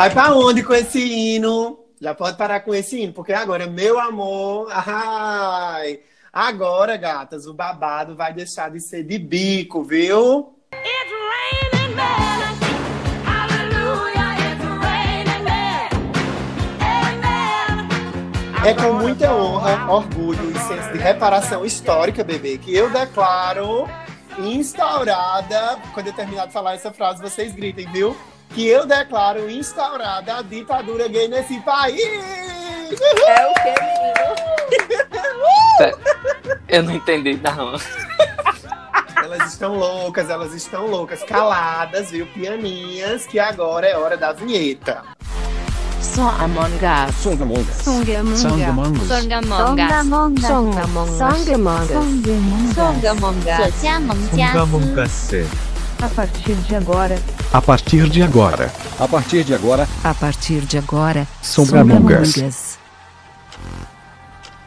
Vai pra onde com esse hino? Já pode parar com esse hino, porque agora, meu amor, ai, agora, gatas, o babado vai deixar de ser de bico, viu? É com muita honra, orgulho e senso de reparação histórica, bebê, que eu declaro instaurada. Quando eu terminar de falar essa frase, vocês gritem, viu? Que eu declaro instaurada a ditadura gay nesse país. É o que, menino? eu não entendi, não. Elas estão loucas, elas estão loucas, caladas, viu? Pianinhas, que agora é hora da vinheta. Song Among Us. Song Among Us. Song Among Us. Song a partir de agora. A partir de agora. A partir de agora. A partir de agora. Sombramongas. Sombramongas.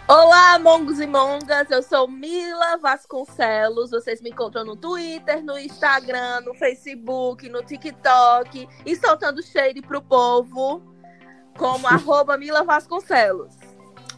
Olá, mongos e mongas. Eu sou Mila Vasconcelos. Vocês me encontram no Twitter, no Instagram, no Facebook, no TikTok e soltando para pro povo como arroba Mila Vasconcelos.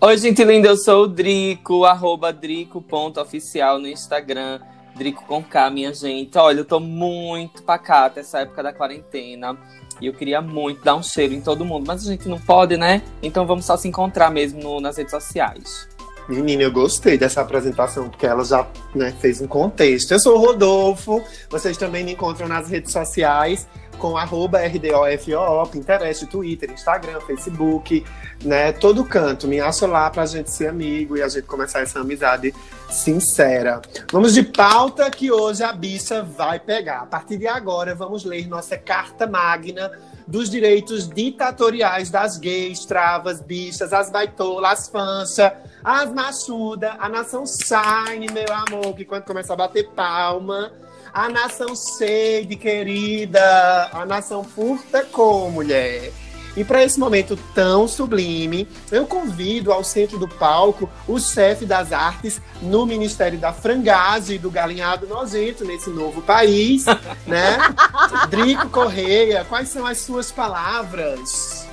Oi, gente linda, eu sou o Drico, arroba drico.oficial no Instagram. Drico com K, minha gente. Olha, eu tô muito pacata essa época da quarentena. E eu queria muito dar um cheiro em todo mundo, mas a gente não pode, né? Então vamos só se encontrar mesmo no- nas redes sociais. Menina, eu gostei dessa apresentação, porque ela já né, fez um contexto. Eu sou o Rodolfo, vocês também me encontram nas redes sociais com arroba RDOFO, Pinterest, Twitter, Instagram, Facebook, né? Todo canto. Me acha lá pra gente ser amigo e a gente começar essa amizade sincera. Vamos de pauta que hoje a bicha vai pegar. A partir de agora, vamos ler nossa carta magna dos direitos ditatoriais das gays, travas, bichas, as baitolas, as fanchas, as machudas, a nação shine, meu amor, que quando começa a bater palma, a nação shade, querida, a nação furta com mulher. E para esse momento tão sublime, eu convido ao centro do palco o chefe das artes no Ministério da Frangagem e do Galinhado Nojento, nesse novo país, né? Drico Correia, quais são as suas palavras?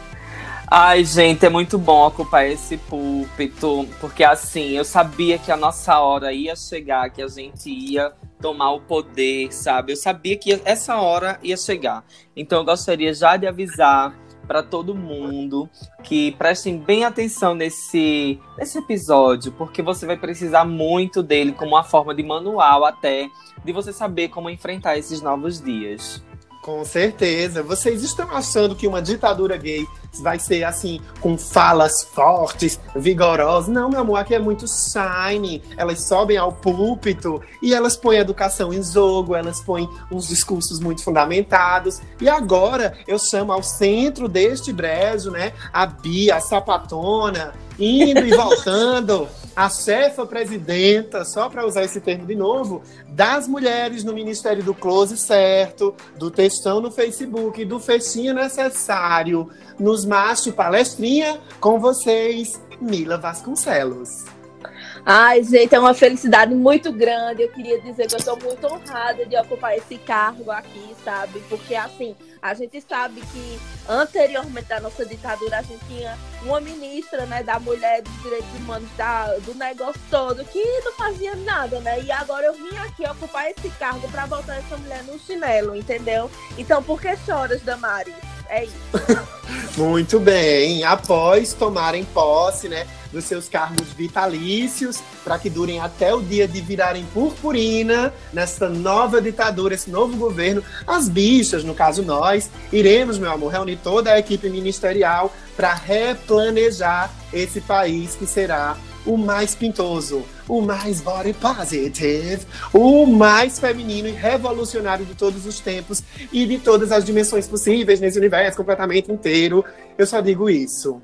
Ai, gente, é muito bom ocupar esse púlpito, porque assim, eu sabia que a nossa hora ia chegar, que a gente ia tomar o poder, sabe? Eu sabia que essa hora ia chegar. Então eu gostaria já de avisar para todo mundo que prestem bem atenção nesse, nesse episódio, porque você vai precisar muito dele como uma forma de manual até de você saber como enfrentar esses novos dias. Com certeza. Vocês estão achando que uma ditadura gay vai ser assim, com falas fortes, vigorosas? Não, meu amor, aqui é muito shine. Elas sobem ao púlpito e elas põem a educação em jogo, elas põem uns discursos muito fundamentados. E agora eu chamo ao centro deste brejo, né, a Bia, a sapatona, indo e voltando. A chefa presidenta, só para usar esse termo de novo, das mulheres no Ministério do Close Certo, do textão no Facebook, do fechinho necessário, nos macho palestrinha, com vocês, Mila Vasconcelos. Ai, gente, é uma felicidade muito grande. Eu queria dizer que eu estou muito honrada de ocupar esse cargo aqui, sabe? Porque, assim, a gente sabe que anteriormente da nossa ditadura a gente tinha uma ministra, né, da mulher dos direitos humanos, da, do negócio todo, que não fazia nada, né? E agora eu vim aqui ocupar esse cargo para botar essa mulher no chinelo, entendeu? Então, por que choras, Damares? É isso. Muito bem. Após tomarem posse, né, dos seus cargos vitalícios, para que durem até o dia de virarem purpurina nessa nova ditadura, esse novo governo, as bichas, no caso nós, iremos, meu amor, reunir toda a equipe ministerial para replanejar esse país que será o mais pintoso, o mais body positive, o mais feminino e revolucionário de todos os tempos e de todas as dimensões possíveis nesse universo completamente inteiro. Eu só digo isso.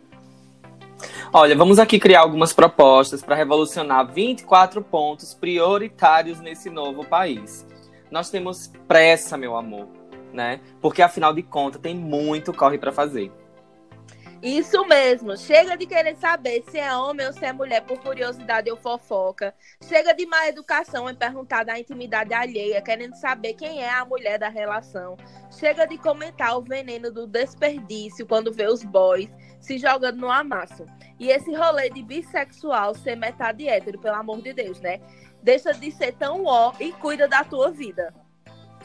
Olha, vamos aqui criar algumas propostas para revolucionar 24 pontos prioritários nesse novo país. Nós temos pressa, meu amor, né? Porque afinal de contas tem muito corre para fazer. Isso mesmo. Chega de querer saber se é homem ou se é mulher por curiosidade ou fofoca. Chega de má educação em perguntar da intimidade alheia, querendo saber quem é a mulher da relação. Chega de comentar o veneno do desperdício quando vê os boys se jogando no amasso. E esse rolê de bissexual ser metade hétero, pelo amor de Deus, né? Deixa de ser tão ó e cuida da tua vida.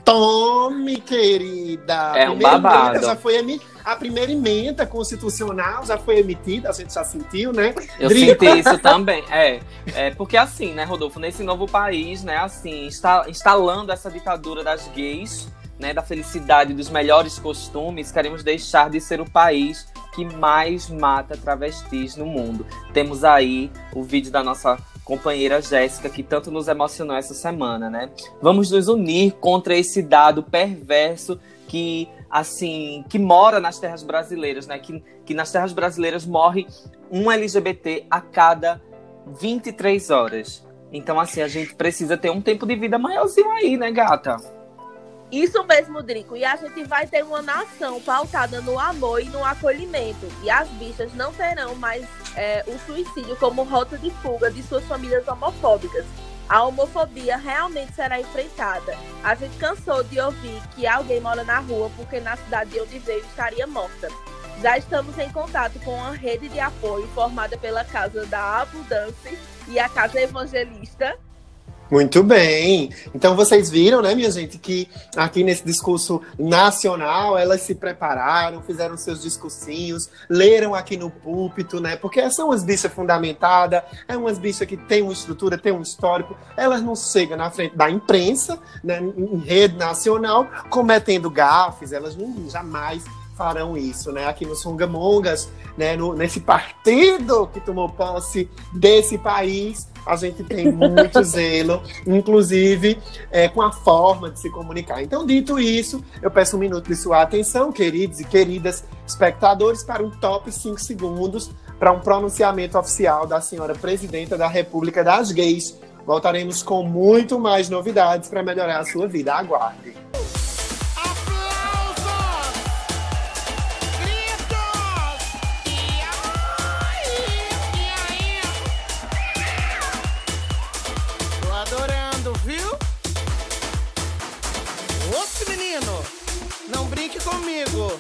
Tome, querida! É um Primeira babado. já foi A primeira emenda constitucional já foi emitida, a gente já sentiu, né? Eu Dri- senti isso também. É, é, porque assim, né, Rodolfo, nesse novo país, né, assim, está instalando essa ditadura das gays, né, da felicidade, dos melhores costumes, queremos deixar de ser o país que mais mata travestis no mundo. Temos aí o vídeo da nossa companheira Jéssica, que tanto nos emocionou essa semana, né? Vamos nos unir contra esse dado perverso que, assim, que mora nas terras brasileiras, né? Que, que nas terras brasileiras morre um LGBT a cada 23 horas. Então, assim, a gente precisa ter um tempo de vida maiorzinho aí, né, gata? Isso mesmo, Drico. E a gente vai ter uma nação pautada no amor e no acolhimento. E as bichas não terão mais é, o suicídio como rota de fuga de suas famílias homofóbicas. A homofobia realmente será enfrentada. A gente cansou de ouvir que alguém mora na rua porque na cidade de onde veio estaria morta. Já estamos em contato com uma rede de apoio formada pela Casa da Abundância e a Casa Evangelista, Muito bem. Então vocês viram, né, minha gente, que aqui nesse discurso nacional elas se prepararam, fizeram seus discursinhos, leram aqui no púlpito, né? Porque são umas bichas fundamentadas, é umas bichas que têm uma estrutura, têm um histórico. Elas não chegam na frente da imprensa, né, em rede nacional, cometendo gafes, elas não jamais farão isso, né? Aqui no Songamongas, né, no, nesse partido que tomou posse desse país, a gente tem muito zelo, inclusive é, com a forma de se comunicar. Então, dito isso, eu peço um minuto de sua atenção, queridos e queridas espectadores, para um top 5 segundos para um pronunciamento oficial da senhora presidenta da República das Gays. Voltaremos com muito mais novidades para melhorar a sua vida. Aguarde. Oxe, menino, não brinque comigo.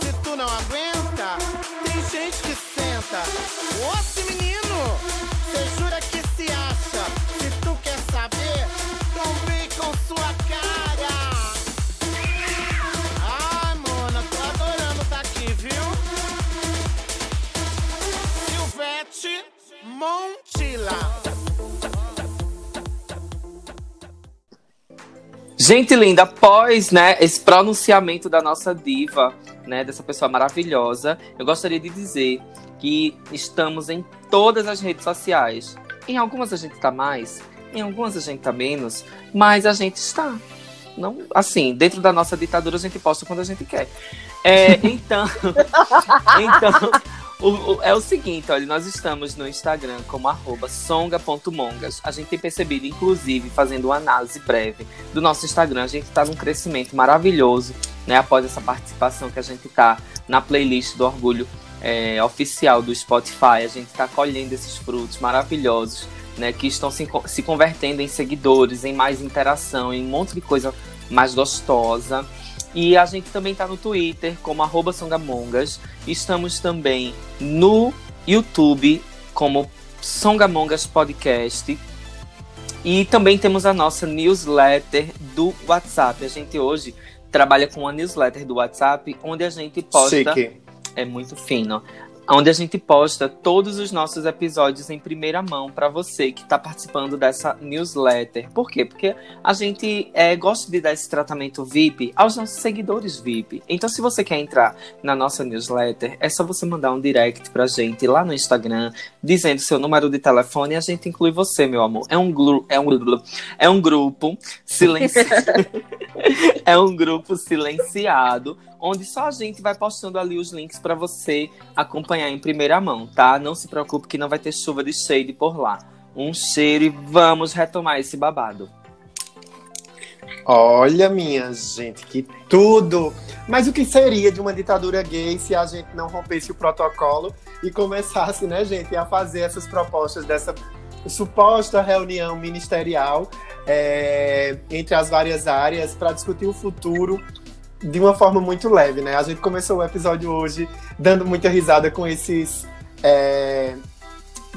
Se tu não aguenta, tem gente que senta. Oxe, menino, cê jura que se acha? Se tu quer saber, então vem com sua cara. Gente linda, após né, esse pronunciamento da nossa diva, né, dessa pessoa maravilhosa, eu gostaria de dizer que estamos em todas as redes sociais. Em algumas a gente tá mais, em algumas a gente tá menos, mas a gente está. Não, assim, dentro da nossa ditadura a gente posta quando a gente quer. É, então, então o- o- é o seguinte, olha, nós estamos no Instagram como songa.mongas. A gente tem percebido, inclusive, fazendo uma análise breve do nosso Instagram, a gente está num crescimento maravilhoso, né? Após essa participação que a gente tá na playlist do Orgulho é, oficial do Spotify, a gente está colhendo esses frutos maravilhosos, né? Que estão se, se convertendo em seguidores, em mais interação, em um monte de coisa mais gostosa. E a gente também tá no Twitter como arroba Songamongas. Estamos também no YouTube como Songamongas Podcast. E também temos a nossa newsletter do WhatsApp. A gente hoje trabalha com uma newsletter do WhatsApp, onde a gente posta. Chique. É muito fino. Onde a gente posta todos os nossos episódios em primeira mão para você que está participando dessa newsletter. Por quê? Porque a gente é, gosta de dar esse tratamento VIP aos nossos seguidores VIP. Então, se você quer entrar na nossa newsletter, é só você mandar um direct pra gente lá no Instagram, dizendo seu número de telefone e a gente inclui você, meu amor. É um, gru é um, é um grupo silenciado. é um grupo silenciado onde só a gente vai postando ali os links para você acompanhar em primeira mão, tá? Não se preocupe que não vai ter chuva de shade por lá. Um cheiro e vamos retomar esse babado. Olha, minha gente, que tudo! Mas o que seria de uma ditadura gay se a gente não rompesse o protocolo e começasse, né, gente, a fazer essas propostas dessa suposta reunião ministerial é, entre as várias áreas para discutir o futuro de uma forma muito leve, né? A gente começou o episódio hoje dando muita risada com esses é,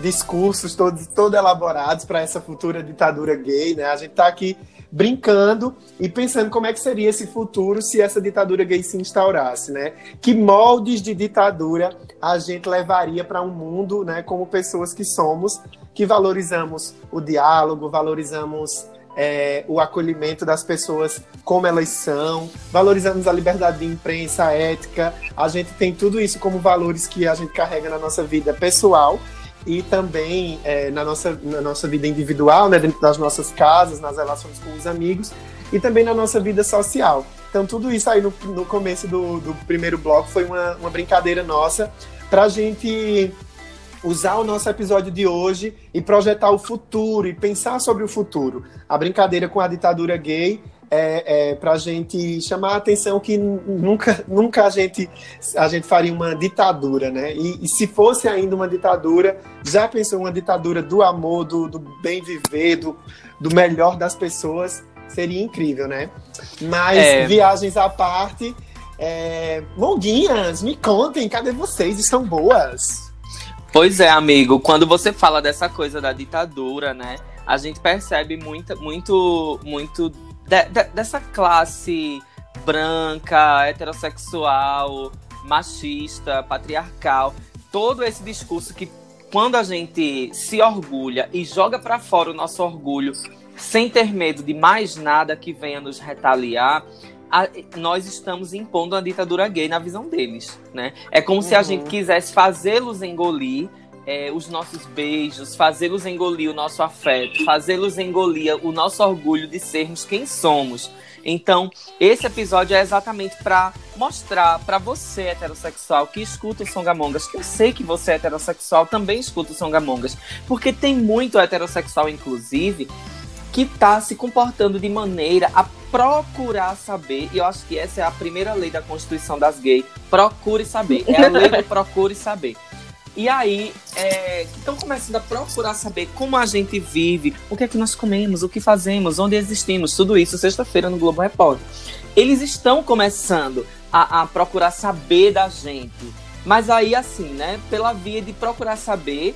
discursos todos, todo elaborados para essa futura ditadura gay, né? A gente está aqui brincando e pensando como é que seria esse futuro se essa ditadura gay se instaurasse, né? Que moldes de ditadura a gente levaria para um mundo, né, como pessoas que somos, que valorizamos o diálogo, valorizamos é, o acolhimento das pessoas como elas são, valorizamos a liberdade de imprensa, a ética. A gente tem tudo isso como valores que a gente carrega na nossa vida pessoal e também é, na, nossa, na nossa vida individual, né, dentro das nossas casas, nas relações com os amigos e também na nossa vida social. Então, tudo isso aí no, no começo do, do primeiro bloco foi uma, uma brincadeira nossa para a gente usar o nosso episódio de hoje e projetar o futuro e pensar sobre o futuro. A brincadeira com a ditadura gay é, é para a gente chamar a atenção que nunca, nunca a, gente, a gente faria uma ditadura, né? E, e, se fosse ainda uma ditadura, já pensou uma ditadura do amor, do, do bem viver, do, do melhor das pessoas, seria incrível, né? Mas é... viagens à parte, é... Monguinhas, me contem, cadê vocês? Estão boas? Pois é, amigo, quando você fala dessa coisa da ditadura, né? A gente percebe muito, muito, muito de, de, dessa classe branca, heterossexual, machista, patriarcal, todo esse discurso que quando a gente se orgulha e joga para fora o nosso orgulho, sem ter medo de mais nada que venha nos retaliar, a, nós estamos impondo a ditadura gay na visão deles, né? É como uhum. se a gente uhum. quisesse fazê-los engolir é, os nossos beijos, fazê-los engolir o nosso afeto, fazê-los engolir o nosso orgulho de sermos quem somos. Então, esse episódio é exatamente para mostrar para você heterossexual que escuta o Songamongas, que eu sei que você heterossexual também escuta o Songamongas, porque tem muito heterossexual inclusive que está se comportando de maneira a procurar saber, e eu acho que essa é a primeira lei da Constituição das gays, procure saber, é a lei do procure saber. E aí, é, estão começando a procurar saber como a gente vive, o que é que nós comemos, o que fazemos, onde existimos, tudo isso sexta-feira no Globo Repórter. Eles estão começando a, a procurar saber da gente. Mas aí, assim, né, pela via de procurar saber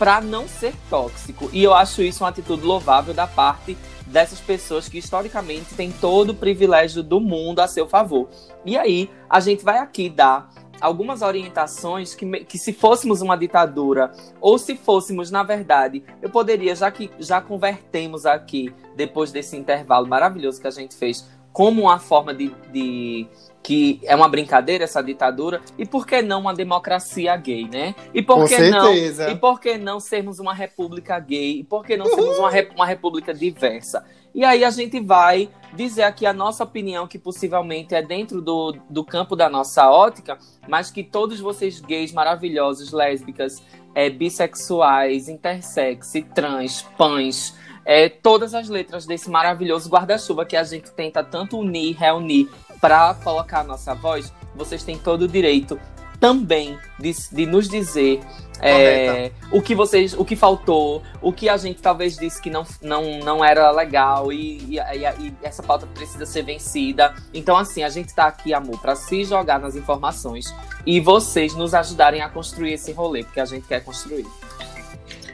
para não ser tóxico. E eu acho isso uma atitude louvável da parte dessas pessoas que historicamente têm todo o privilégio do mundo a seu favor. E aí, a gente vai aqui dar algumas orientações que, que se fôssemos uma ditadura ou se fôssemos, na verdade, eu poderia, já que já convertemos aqui, depois desse intervalo maravilhoso que a gente fez, como uma forma de, de que é uma brincadeira essa ditadura e por que não uma democracia gay, né? E por Com que certeza. não? E por que não sermos uma república gay? E por que não sermos uma, uma república diversa? E aí a gente vai dizer aqui a nossa opinião, que possivelmente é dentro do, do campo da nossa ótica, mas que todos vocês gays maravilhosos, lésbicas, é, bissexuais, intersex, trans, pães, é, todas as letras desse maravilhoso guarda-chuva que a gente tenta tanto unir, reunir para colocar a nossa voz, vocês têm todo o direito também de, de nos dizer é, o que vocês, o que faltou, o que a gente talvez disse que não, não, não era legal e, e, e essa pauta precisa ser vencida. Então, assim, a gente tá aqui, amor, para se jogar nas informações e vocês nos ajudarem a construir esse rolê, porque a gente quer construir.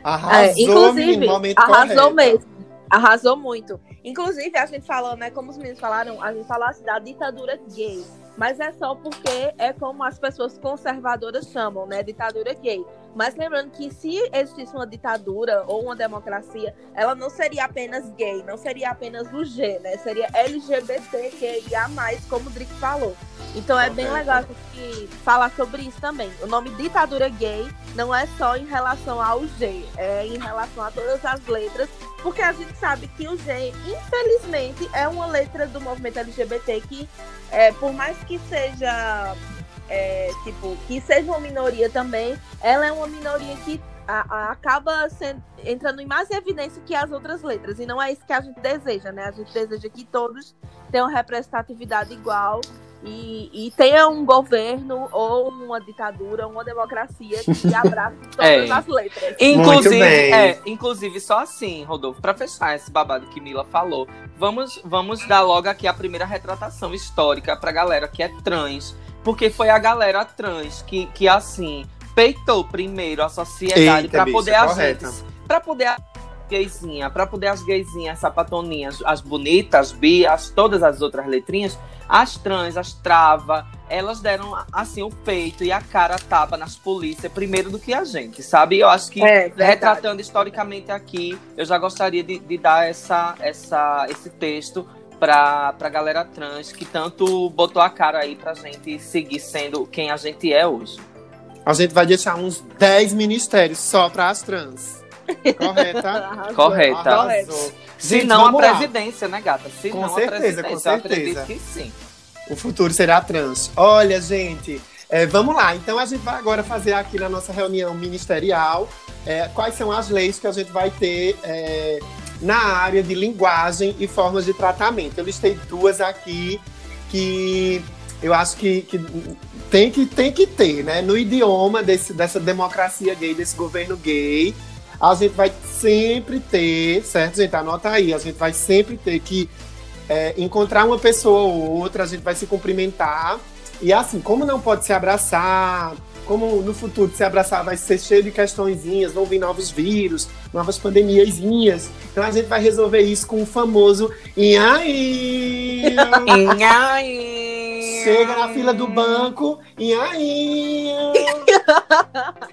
Arrasou, é, inclusive, arrasou correto. mesmo. Arrasou muito. Inclusive, a gente falou, né? Como os meninos falaram, a gente falou assim, da ditadura gay. Mas é só porque é como as pessoas conservadoras chamam, né? Ditadura gay. Mas lembrando que se existisse uma ditadura ou uma democracia, ela não seria apenas gay, não seria apenas o G, né? Seria LGBTQIA+, como o Drick falou. Então é bem legal a gente falar sobre isso também. O nome ditadura gay não é só em relação ao G, é em relação a todas as letras, porque a gente sabe que o G, infelizmente, é uma letra do movimento LGBT que, é, por mais que seja é, tipo, que seja uma minoria também, ela é uma minoria que a- a- acaba sendo, entrando em mais evidência que as outras letras. E não é isso que a gente deseja, né? A gente deseja que todos tenham representatividade igual e, e tenha um governo ou uma ditadura, uma democracia que abrace todas É. as letras. Inclusive, é, inclusive, só assim, Rodolfo, pra fechar esse babado que Mila falou, vamos, vamos dar logo aqui a primeira retratação histórica pra galera que é trans. Porque foi a galera trans que, que assim, peitou primeiro a sociedade bicha, poder a correta. gente. Pra poder a gaysinha, pra poder as gaysinhas, sapatoninhas, as bonitas, as bias, todas as outras letrinhas, as trans, as trava, elas deram assim o peito e a cara tapa nas polícias primeiro do que a gente, sabe? Eu acho que É, retratando historicamente aqui, eu já gostaria de, de dar essa, essa, esse texto pra, pra galera trans que tanto botou a cara aí pra gente seguir sendo quem a gente é hoje. A gente vai deixar uns 10 ministérios só para as trans. Correta? Arrasou. Correta. Arrasou. Se Gente, não a vamos lá. presidência, né, gata? Se Com não certeza, a presidência, com eu acredito certeza. que sim. O futuro será trans. Olha, gente, é, vamos lá. Então a gente vai agora fazer aqui na nossa reunião ministerial é, quais são as leis que a gente vai ter é, na área de linguagem e formas de tratamento. Eu listei duas aqui que eu acho que, que tem que tem que ter, né? No idioma desse, dessa democracia gay, desse governo gay, a gente vai sempre ter, certo, gente? Anota aí, a gente vai sempre ter que é, encontrar uma pessoa ou outra, a gente vai se cumprimentar. E assim, como não pode se abraçar, como no futuro se abraçar vai ser cheio de questõezinhas, vão vir novos vírus, novas pandemiazinhas. Então a gente vai resolver isso com o famoso e aí chega na fila do banco e aí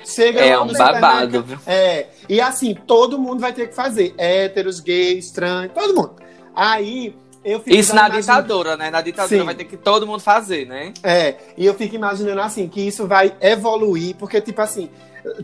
chega É um babado, viu? É, e assim, todo mundo vai ter que fazer. Héteros, gays, trans, todo mundo. Aí, Isso na imaginando- ditadura, né? Na ditadura Sim. vai ter que todo mundo fazer, né? É, e eu fico imaginando assim, que isso vai evoluir, porque, tipo assim,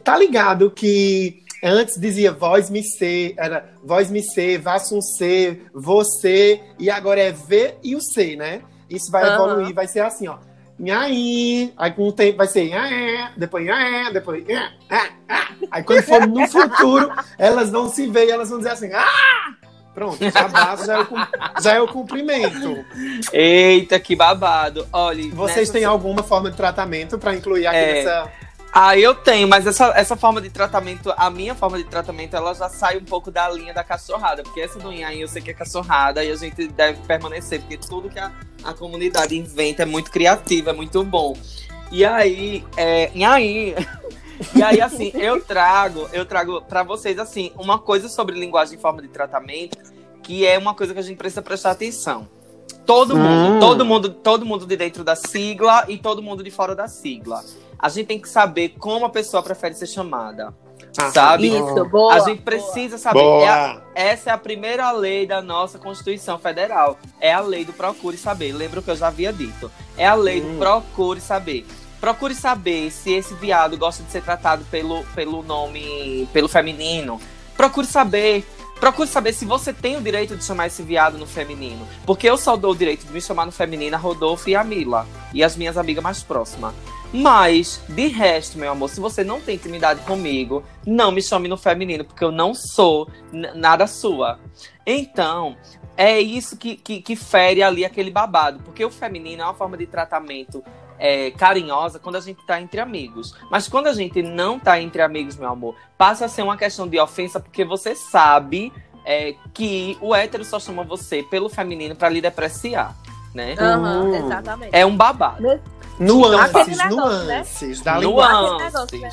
tá ligado que antes dizia voz me ser, era voz me ser, vassum ser, você, e agora é V e o C, né? Isso vai Aham. evoluir, vai ser assim, ó. Nhaí, aí com o tempo vai ser nhaé, depois nhaé, depois nhá, ah, ah. Aí quando for no futuro, elas vão se ver e elas vão dizer assim, ah! Pronto, abraço já é o, já é o cumprimento. Eita, que babado. Olha, Vocês têm alguma forma de tratamento para incluir aqui É. nessa. Ah, eu tenho, mas essa, essa forma de tratamento, a minha forma de tratamento, ela já sai um pouco da linha da cachorrada, porque essa do Inhaí eu sei que é cachorrada e a gente deve permanecer, porque tudo que a, a comunidade inventa é muito criativo, é muito bom. E aí, é, Inhaí, e aí assim, eu trago, eu trago pra vocês assim, uma coisa sobre linguagem e forma de tratamento, que é uma coisa que a gente precisa prestar atenção. Todo mundo, Hum. todo mundo, todo mundo de dentro da sigla e todo mundo de fora da sigla. A gente tem que saber como a pessoa prefere ser chamada. Ah, Sabe? Isso, boa. a gente precisa saber. Boa. É a- essa é a primeira lei da nossa Constituição Federal. É a lei do procure saber. Lembra o que eu já havia dito? É a lei Hum. do procure saber. Procure saber se esse viado gosta de ser tratado pelo, pelo nome, pelo feminino. Procure saber. Procure saber se você tem o direito de chamar esse viado no feminino. Porque eu só dou o direito de me chamar no feminino a Rodolfo e a Mila. E as minhas amigas mais próximas. Mas, de resto, meu amor, se você não tem intimidade comigo, não me chame no feminino, porque eu não sou nada sua. Então, é isso que, que, que fere ali aquele babado. Porque o feminino é uma forma de tratamento é, carinhosa quando a gente tá entre amigos. Mas quando a gente não tá entre amigos, meu amor, passa a ser uma questão de ofensa, porque você sabe é, que o hétero só chama você pelo feminino pra lhe depreciar, né? Aham, Hum. exatamente. É um babado. Nuances, né? nuances da linguagem. Aquele negócio, né?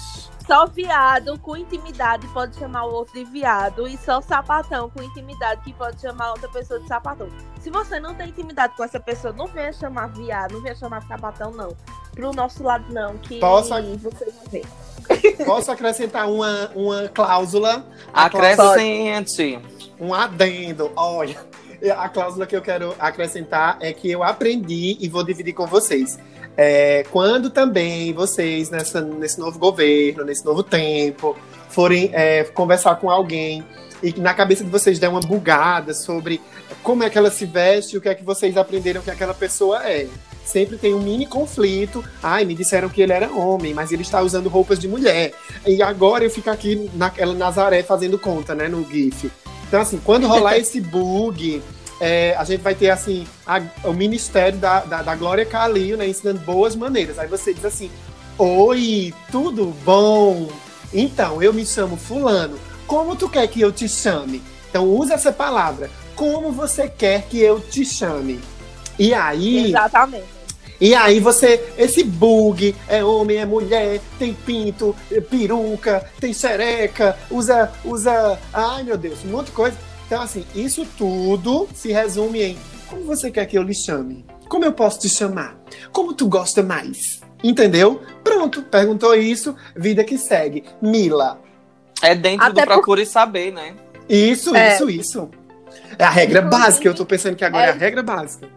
Só viado com intimidade pode chamar o outro de viado e só sapatão com intimidade que pode chamar outra pessoa de sapatão. Se você não tem intimidade com essa pessoa, não venha chamar viado, não venha chamar sapatão, não. Pro nosso lado, não, que Posso- você vai ver. Posso acrescentar uma, uma cláusula- Acrescente. um adendo. Olha, a cláusula que eu quero acrescentar é que eu aprendi e vou dividir com vocês. É, quando também vocês, nessa, nesse novo governo, nesse novo tempo, forem é, conversar com alguém e na cabeça de vocês der uma bugada sobre como é que ela se veste, o que é que vocês aprenderam que aquela pessoa é. Sempre tem um mini conflito. Ai, me disseram que ele era homem, mas ele está usando roupas de mulher. E agora eu fico aqui naquela Nazaré fazendo conta, né, no GIF. Então, assim, quando rolar esse bug, é, a gente vai ter, assim, a- o Ministério da, da, da Glória Calil, né, ensinando boas maneiras. Aí você diz assim, Oi, tudo bom? Então, eu me chamo fulano. Como tu quer que eu te chame? Então, usa essa palavra. Como você quer que eu te chame? E aí... Exatamente. E aí você, esse bug, é homem, é mulher, tem pinto, é peruca, tem xereca, usa, usa, ai meu Deus, um monte de coisa. Então assim, isso tudo se resume em como você quer que eu lhe chame? Como eu posso te chamar? Como tu gosta mais? Entendeu? Pronto, perguntou isso, vida que segue. Mila. É dentro Até do por- Procure Saber, né? Isso, É. isso, isso. É a regra Inclusive, básica, eu tô pensando que agora é, é- a regra básica.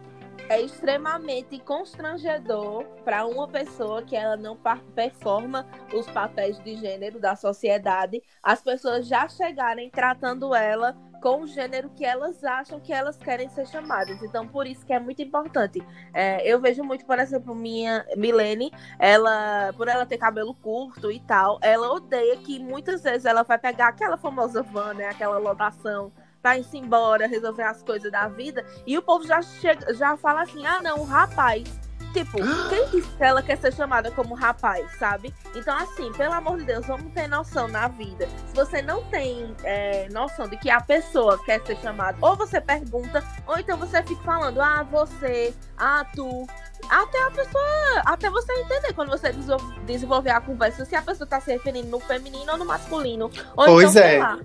É extremamente constrangedor para uma pessoa que ela não performa os papéis de gênero da sociedade, as pessoas já chegarem tratando ela com o gênero que elas acham que elas querem ser chamadas. Então, por isso que é muito importante. É, eu vejo muito, por exemplo, minha Milene, ela, por ela ter cabelo curto e tal, ela odeia que muitas vezes ela vai pegar aquela famosa van, né, aquela lotação, pra ir-se embora, resolver as coisas da vida, e o povo já chega, já fala assim: ah, não, rapaz. Tipo, quem disse que ela quer ser chamada como rapaz, sabe? Então, assim, pelo amor de Deus, vamos ter noção na vida. Se você não tem é, noção de que a pessoa quer ser chamada, ou você pergunta, ou então você fica falando, ah, você, ah, tu. Até a pessoa. Até você entender quando você desenvol- desenvolver a conversa, se a pessoa tá se referindo no feminino ou no masculino. Ou Pois então, é. sei lá.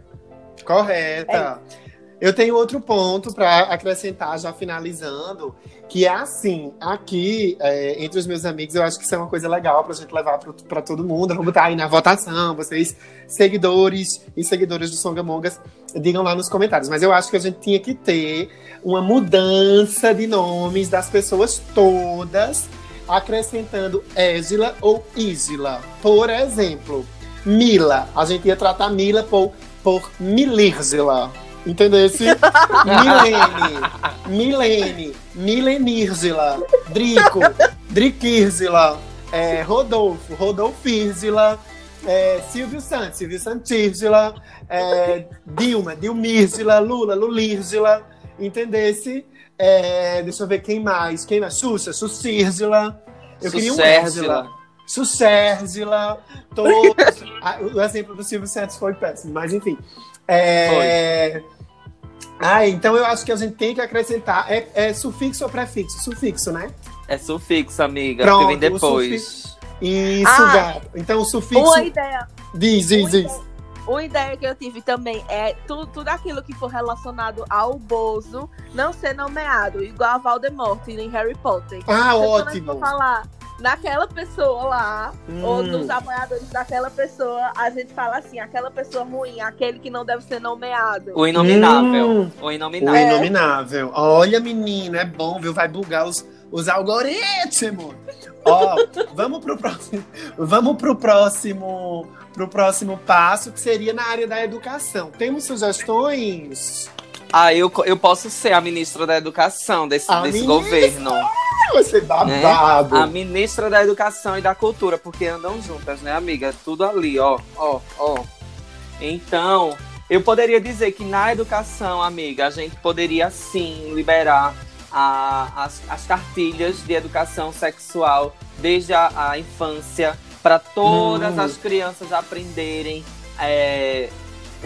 Eu tenho outro ponto para acrescentar, já finalizando, que é assim, aqui, é, entre os meus amigos, eu acho que isso é uma coisa legal pra gente levar para todo mundo. Vou botar aí na votação, vocês, seguidores e seguidoras do Songamongas, digam lá nos comentários. Mas eu acho que a gente tinha que ter uma mudança de nomes das pessoas todas, acrescentando Égila ou Ísila. Por exemplo, Mila. A gente ia tratar Mila por, por Entendesse? Milene, Milene, Milenírzila, Drico, Driquírzila, é, Rodolfo, Rodolfírzila, é, Silvio Santos, Silvio Santírzila, é, Dilma, Dilmírzila, Lula, Lulírzila, entendesse? É, deixa eu ver quem mais, quem mais? Xuxa, Xucírzila. Eu queria um. Érzila. Todos. Ah, o exemplo do Silvio Santos foi péssimo, mas enfim. É... Ah, então eu acho que a gente tem que acrescentar. É, é sufixo ou prefixo? Sufixo, né? É sufixo, amiga, Pronto, que vem depois. Isso, Ah, gato. Então o sufixo. Uma ideia. Diz, diz, uma diz. Uma ideia que eu tive também é tudo, tudo aquilo que for relacionado ao Bozo não ser nomeado, igual a Voldemort em Harry Potter. Ah, Então, quando a gente ótimo. for falar naquela pessoa lá, ou Hum. nos apoiadores daquela pessoa, a gente fala assim, aquela pessoa ruim, aquele que não deve ser nomeado. O inominável. Hum. O O inominável. inominável. Olha, menino, é bom, viu? Vai bugar os, os algoritmos. Ó, vamos pro próximo. Vamos pro próximo. Pro próximo passo, que seria na área da educação. Temos sugestões? Ah, eu, eu posso ser a ministra da educação desse, A desse ministra? governo. Vai ser babado. A ministra da educação e da cultura, porque andam juntas, né, amiga? Tudo ali, ó, ó, ó. Então, eu poderia dizer que na educação, amiga, a gente poderia sim liberar a- as, as cartilhas de educação sexual desde a, a infância para todas Hum. as crianças aprenderem é,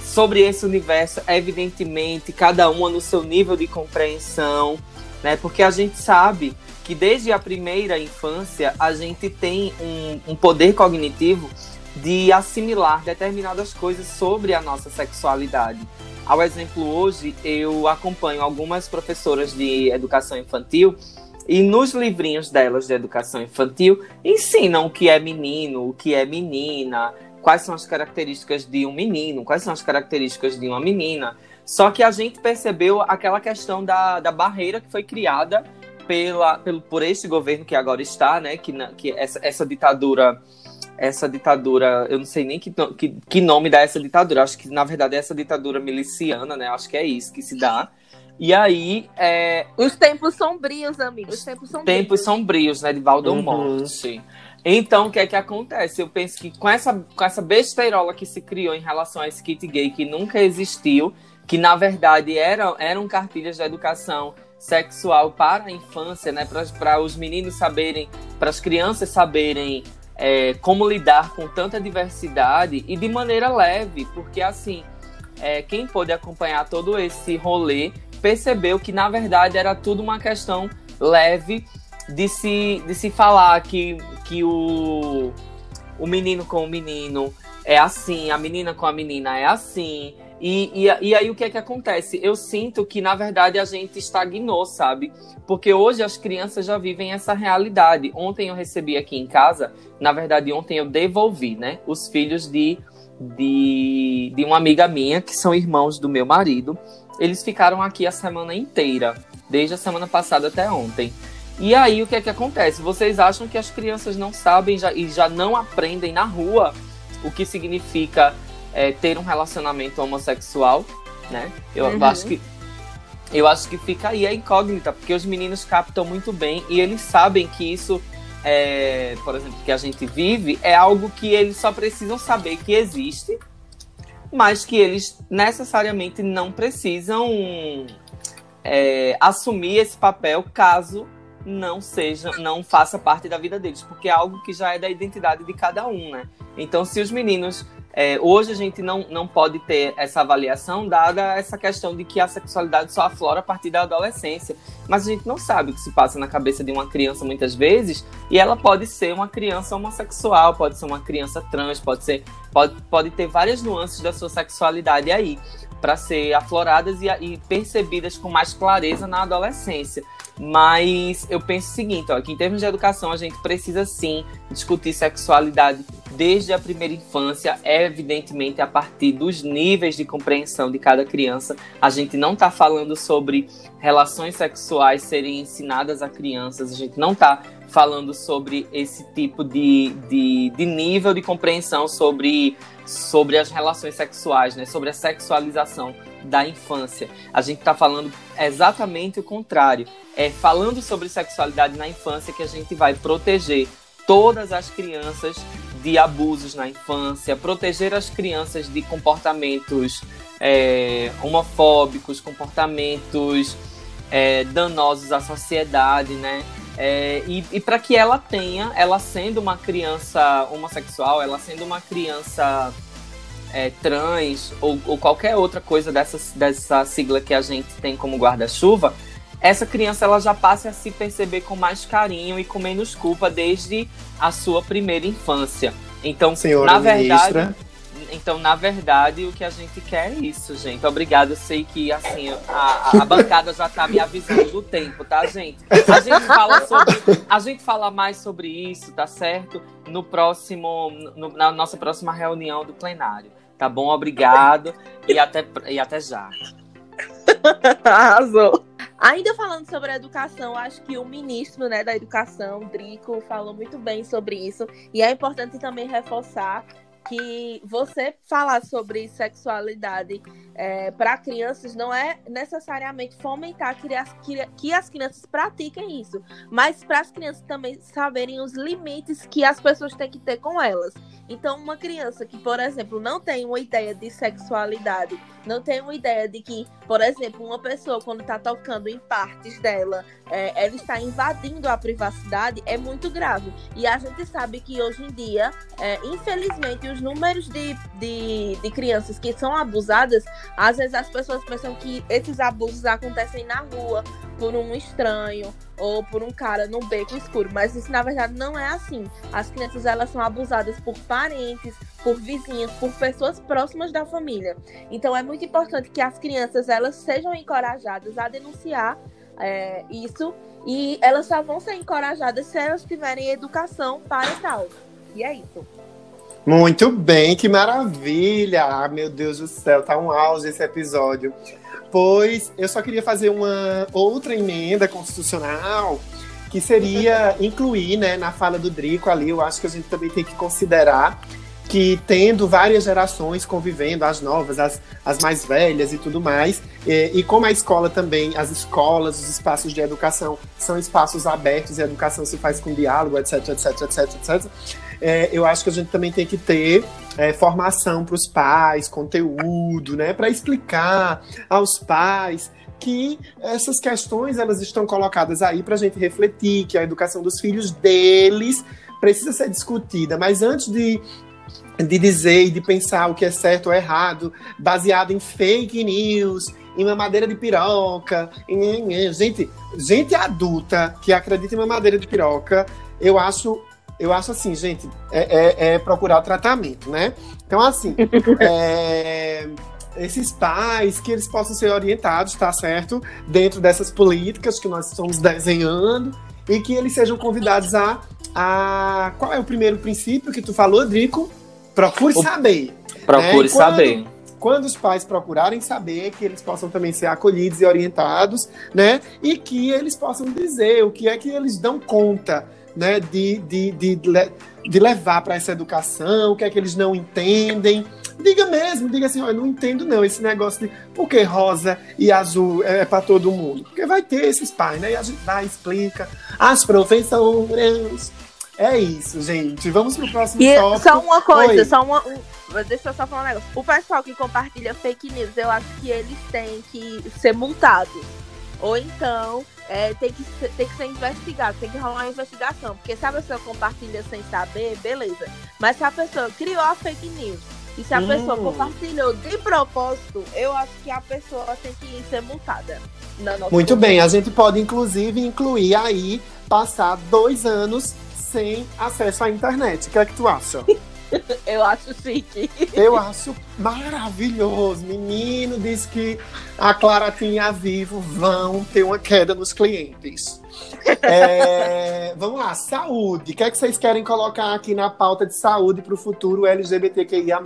sobre esse universo, evidentemente, cada uma no seu nível de compreensão, né? Porque a gente sabe que desde a primeira infância a gente tem um, um poder cognitivo de assimilar determinadas coisas sobre a nossa sexualidade. Ao exemplo, hoje eu acompanho algumas professoras de educação infantil e nos livrinhos delas de educação infantil ensinam o que é menino, o que é menina, quais são as características de um menino, quais são as características de uma menina. Só que a gente percebeu aquela questão da, da barreira que foi criada pela, pelo, por esse governo que agora está, né? Que, que essa, essa ditadura, essa ditadura, eu não sei nem que, que, que nome dá essa ditadura. Acho que na verdade é essa ditadura miliciana, né? Acho que é isso que se dá. E aí. É... Os tempos sombrios, amigos. Os tempos sombrios. Tempos sombrios, né? De Valdomorte. Uhum. Então, o que é que acontece? Eu penso que com essa, com essa besteirola que se criou em relação a esse kit gay, que nunca existiu, que na verdade eram, eram cartilhas de educação sexual para a infância, né? Para os meninos saberem, para as crianças saberem é, como lidar com tanta diversidade e de maneira leve, porque assim, é, quem pôde acompanhar todo esse rolê percebeu que na verdade era tudo uma questão leve de se, de se falar que, que o, o menino com o menino é assim, a menina com a menina é assim. E, e, e, aí o que é que acontece? Eu sinto que, na verdade, a gente estagnou, sabe? Porque hoje as crianças já vivem essa realidade. Ontem eu recebi aqui em casa, na verdade, ontem eu devolvi, né? Os filhos de, de, de uma amiga minha, que são irmãos do meu marido. Eles ficaram aqui a semana inteira, desde a semana passada até ontem. E aí o que é que acontece? Vocês acham que as crianças não sabem já, e já não aprendem na rua o que significa é, ter um relacionamento homossexual, né? Eu uhum. acho que eu acho que fica aí a incógnita, porque os meninos captam muito bem e eles sabem que isso, é, por exemplo, que a gente vive, é algo que eles só precisam saber que existe, mas que eles necessariamente não precisam é, assumir esse papel caso não seja, não faça parte da vida deles, porque é algo que já é da identidade de cada um, né? Então, se os meninos é, hoje a gente não, não pode ter essa avaliação, dada essa questão de que a sexualidade só aflora a partir da adolescência. Mas a gente não sabe o que se passa na cabeça de uma criança muitas vezes, e ela pode ser uma criança homossexual, pode ser uma criança trans, pode ser. Pode, pode ter várias nuances da sua sexualidade aí para ser afloradas e, e, percebidas com mais clareza na adolescência. Mas eu penso o seguinte, ó, que em termos de educação a gente precisa sim discutir sexualidade desde a primeira infância, é evidentemente a partir dos níveis de compreensão de cada criança. A gente não está falando sobre relações sexuais serem ensinadas a crianças, a gente não está falando sobre esse tipo de, de, de nível de compreensão sobre sobre as relações sexuais, né? sobre a sexualização da infância. A gente está falando exatamente o contrário. É falando sobre sexualidade na infância que a gente vai proteger todas as crianças de abusos na infância, proteger as crianças de comportamentos é, homofóbicos, comportamentos é, danosos à sociedade, né? É, e, e para que ela tenha, ela sendo uma criança homossexual, ela sendo uma criança é, trans ou, ou, qualquer outra coisa dessa, dessa sigla que a gente tem como guarda-chuva, essa criança ela já passa a se perceber com mais carinho e com menos culpa desde a sua primeira infância. Então, Senhora na verdade, ministra então, na verdade, o que a gente quer é isso, gente. Obrigado. Eu sei que, assim, a, a bancada já tá me avisando do tempo, tá, gente? A gente fala sobre. A gente fala mais sobre isso, tá certo? No próximo. No, na nossa próxima reunião do plenário. Tá bom? Obrigado. E até, e até já. Arrasou. Ainda falando sobre a educação, acho que o ministro né, da Educação, Drico, falou muito bem sobre isso. E é importante também reforçar que você falar sobre sexualidade é, para crianças não é necessariamente fomentar que as, que as crianças pratiquem isso, mas para as crianças também saberem os limites que as pessoas têm que ter com elas. Então, uma criança que, por exemplo, não tem uma ideia de sexualidade, não tem uma ideia de que, por exemplo, uma pessoa, quando está tocando em partes dela, é, ela está invadindo a privacidade, é muito grave. E a gente sabe que hoje em dia, é, infelizmente, os os números de, de, de crianças que são abusadas, às vezes as pessoas pensam que esses abusos acontecem na rua, por um estranho ou por um cara num beco escuro, mas isso na verdade não é assim. As crianças elas são abusadas por parentes, por vizinhos, por pessoas próximas da família. Então é muito importante que as crianças elas sejam encorajadas a denunciar é, isso e elas só vão ser encorajadas se elas tiverem educação parental. E é isso. Muito bem, que maravilha! Ah, meu Deus do céu, tá um auge esse episódio. Pois eu só queria fazer uma outra emenda constitucional que seria incluir, né, na fala do Drico ali, eu acho que a gente também tem que considerar que tendo várias gerações convivendo, as novas, as, as mais velhas e tudo mais, e, e, como a escola também, as escolas, os espaços de educação são espaços abertos e a educação se faz com diálogo, etc, etc, etc, etc, é, eu acho que a gente também tem que ter é, formação para os pais, conteúdo, né, para explicar aos pais que essas questões elas estão colocadas aí para a gente refletir, que a educação dos filhos deles precisa ser discutida, mas antes de de dizer e de pensar o que é certo ou errado, baseado em fake news, em mamadeira de piroca, em, gente, gente adulta que acredita em mamadeira de piroca, eu acho, eu acho assim, gente, é, é, é procurar tratamento, né? Então, assim, é, esses pais que eles possam ser orientados, tá certo? Dentro dessas políticas que nós estamos desenhando e que eles sejam convidados a, a qual é o primeiro princípio que tu falou, Drico? Procure o... saber. Procure né? quando, saber. Quando os pais procurarem saber, que eles possam também ser acolhidos e orientados, né? E que eles possam dizer o que é que eles dão conta, né? De, de, de, de levar para essa educação, o que é que eles não entendem. Diga mesmo, diga assim, olha, não entendo não esse negócio de por que rosa e azul é, é para todo mundo. Porque vai ter esses pais, né? E a gente vai, explica. As professoras, é isso, gente. Vamos pro próximo e tópico. Só uma coisa, Oi. só uma. Um, deixa eu só falar um negócio. O pessoal que compartilha fake news, eu acho que eles têm que ser multados. Ou então, é, tem, que, tem que ser investigado, tem que rolar uma investigação. Porque se a pessoa compartilha sem saber, beleza. Mas se a pessoa criou a fake news e se a hum. pessoa compartilhou de propósito, eu acho que a pessoa tem que ser multada. Muito bem, a gente pode inclusive incluir aí passar dois anos sem acesso à internet. O que é que tu acha? Eu acho chique. Eu acho maravilhoso. Menino diz que a Claratinha e a Vivo vão ter uma queda nos clientes. É, vamos lá, saúde. O que é que vocês querem colocar aqui na pauta de saúde para o futuro LGBTQIA?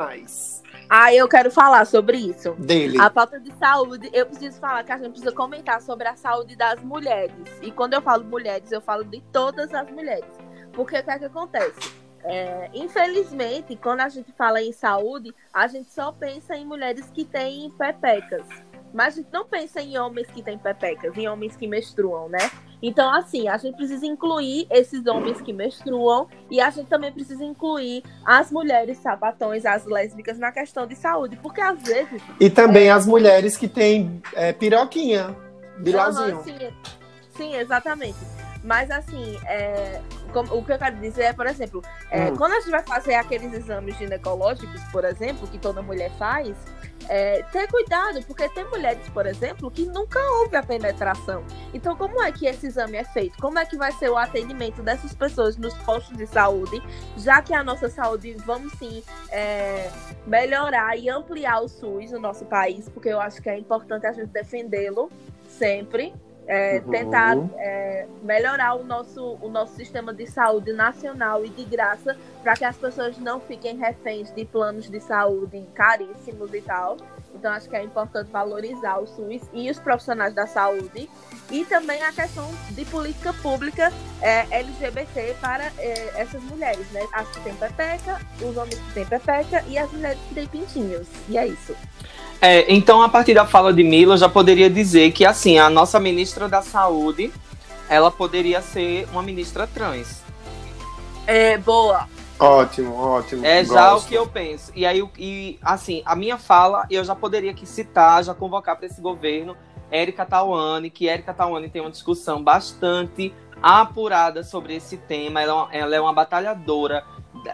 Ah, eu quero falar sobre isso. Dele. A pauta de saúde, eu preciso falar que a gente precisa comentar sobre a saúde das mulheres. E quando eu falo mulheres, eu falo de todas as mulheres. Porque o que é que acontece? É, infelizmente, quando a gente fala em saúde, a gente só pensa em mulheres que têm pepecas. Mas a gente não pensa em homens que têm pepecas, em homens que menstruam, né? Então, assim, a gente precisa incluir esses homens que menstruam e a gente também precisa incluir as mulheres sapatões, as lésbicas na questão de saúde, porque às vezes. E também é... as mulheres que têm é, piroquinha, bilauzinho. Uhum, sim, sim, exatamente. Mas assim, é, o que eu quero dizer é, por exemplo, é, hum. quando a gente vai fazer aqueles exames ginecológicos, por exemplo, que toda mulher faz, é, ter cuidado, porque tem mulheres, por exemplo, que nunca houve a penetração. Então, como é que esse exame é feito? Como é que vai ser o atendimento dessas pessoas nos postos de saúde, já que a nossa saúde, vamos sim, é, melhorar e ampliar o SUS no nosso país, porque eu acho que é importante a gente defendê-lo sempre é, uhum. tentar é, melhorar o nosso, o nosso sistema de saúde nacional e de graça para que as pessoas não fiquem reféns de planos de saúde caríssimos e tal. Então acho que é importante valorizar o SUS e os profissionais da saúde e também a questão de política pública é, LGBT para é, essas mulheres, né? As que têm pepeca, os homens que têm pepeca e as mulheres que têm pintinhos. E é isso. É, então, a partir da fala de Mila, eu já poderia dizer que, assim, a nossa ministra da Saúde, ela poderia ser uma ministra trans. É, boa. Ótimo, ótimo. É já Gosto. o que eu penso. E aí, e, assim, a minha fala, eu já poderia aqui citar, já convocar para esse governo Érica Tawane, que Érica Tawane tem uma discussão bastante apurada sobre esse tema. Ela, é ela é uma batalhadora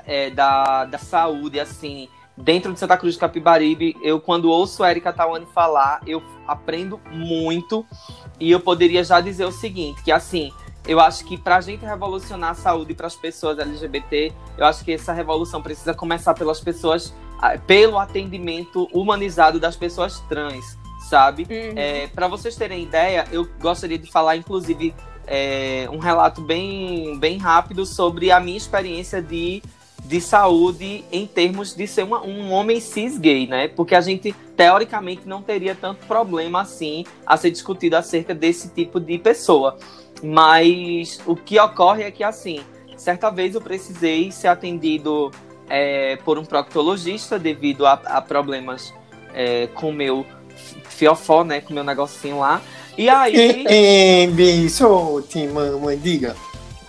é, da, da saúde, assim, dentro de Santa Cruz do Capibaribe, eu quando ouço Erika Tawane falar, eu aprendo muito e eu poderia já dizer o seguinte, que assim, eu acho que para a gente revolucionar a saúde para as pessoas LGBT, eu acho que essa revolução precisa começar pelas pessoas, pelo atendimento humanizado das pessoas trans, sabe? Uhum. É, para vocês terem ideia, eu gostaria de falar, inclusive, é, um relato bem, bem rápido sobre a minha experiência de, de saúde em termos de ser uma, um homem cis gay, né? Porque a gente, teoricamente, não teria tanto problema assim a ser discutido acerca desse tipo de pessoa. Mas o que ocorre é que, assim, certa vez eu precisei ser atendido é, por um proctologista devido a, a problemas é, com meu fiofó, né? Com meu negocinho lá. E aí. É, bicho, te mamãe, diga.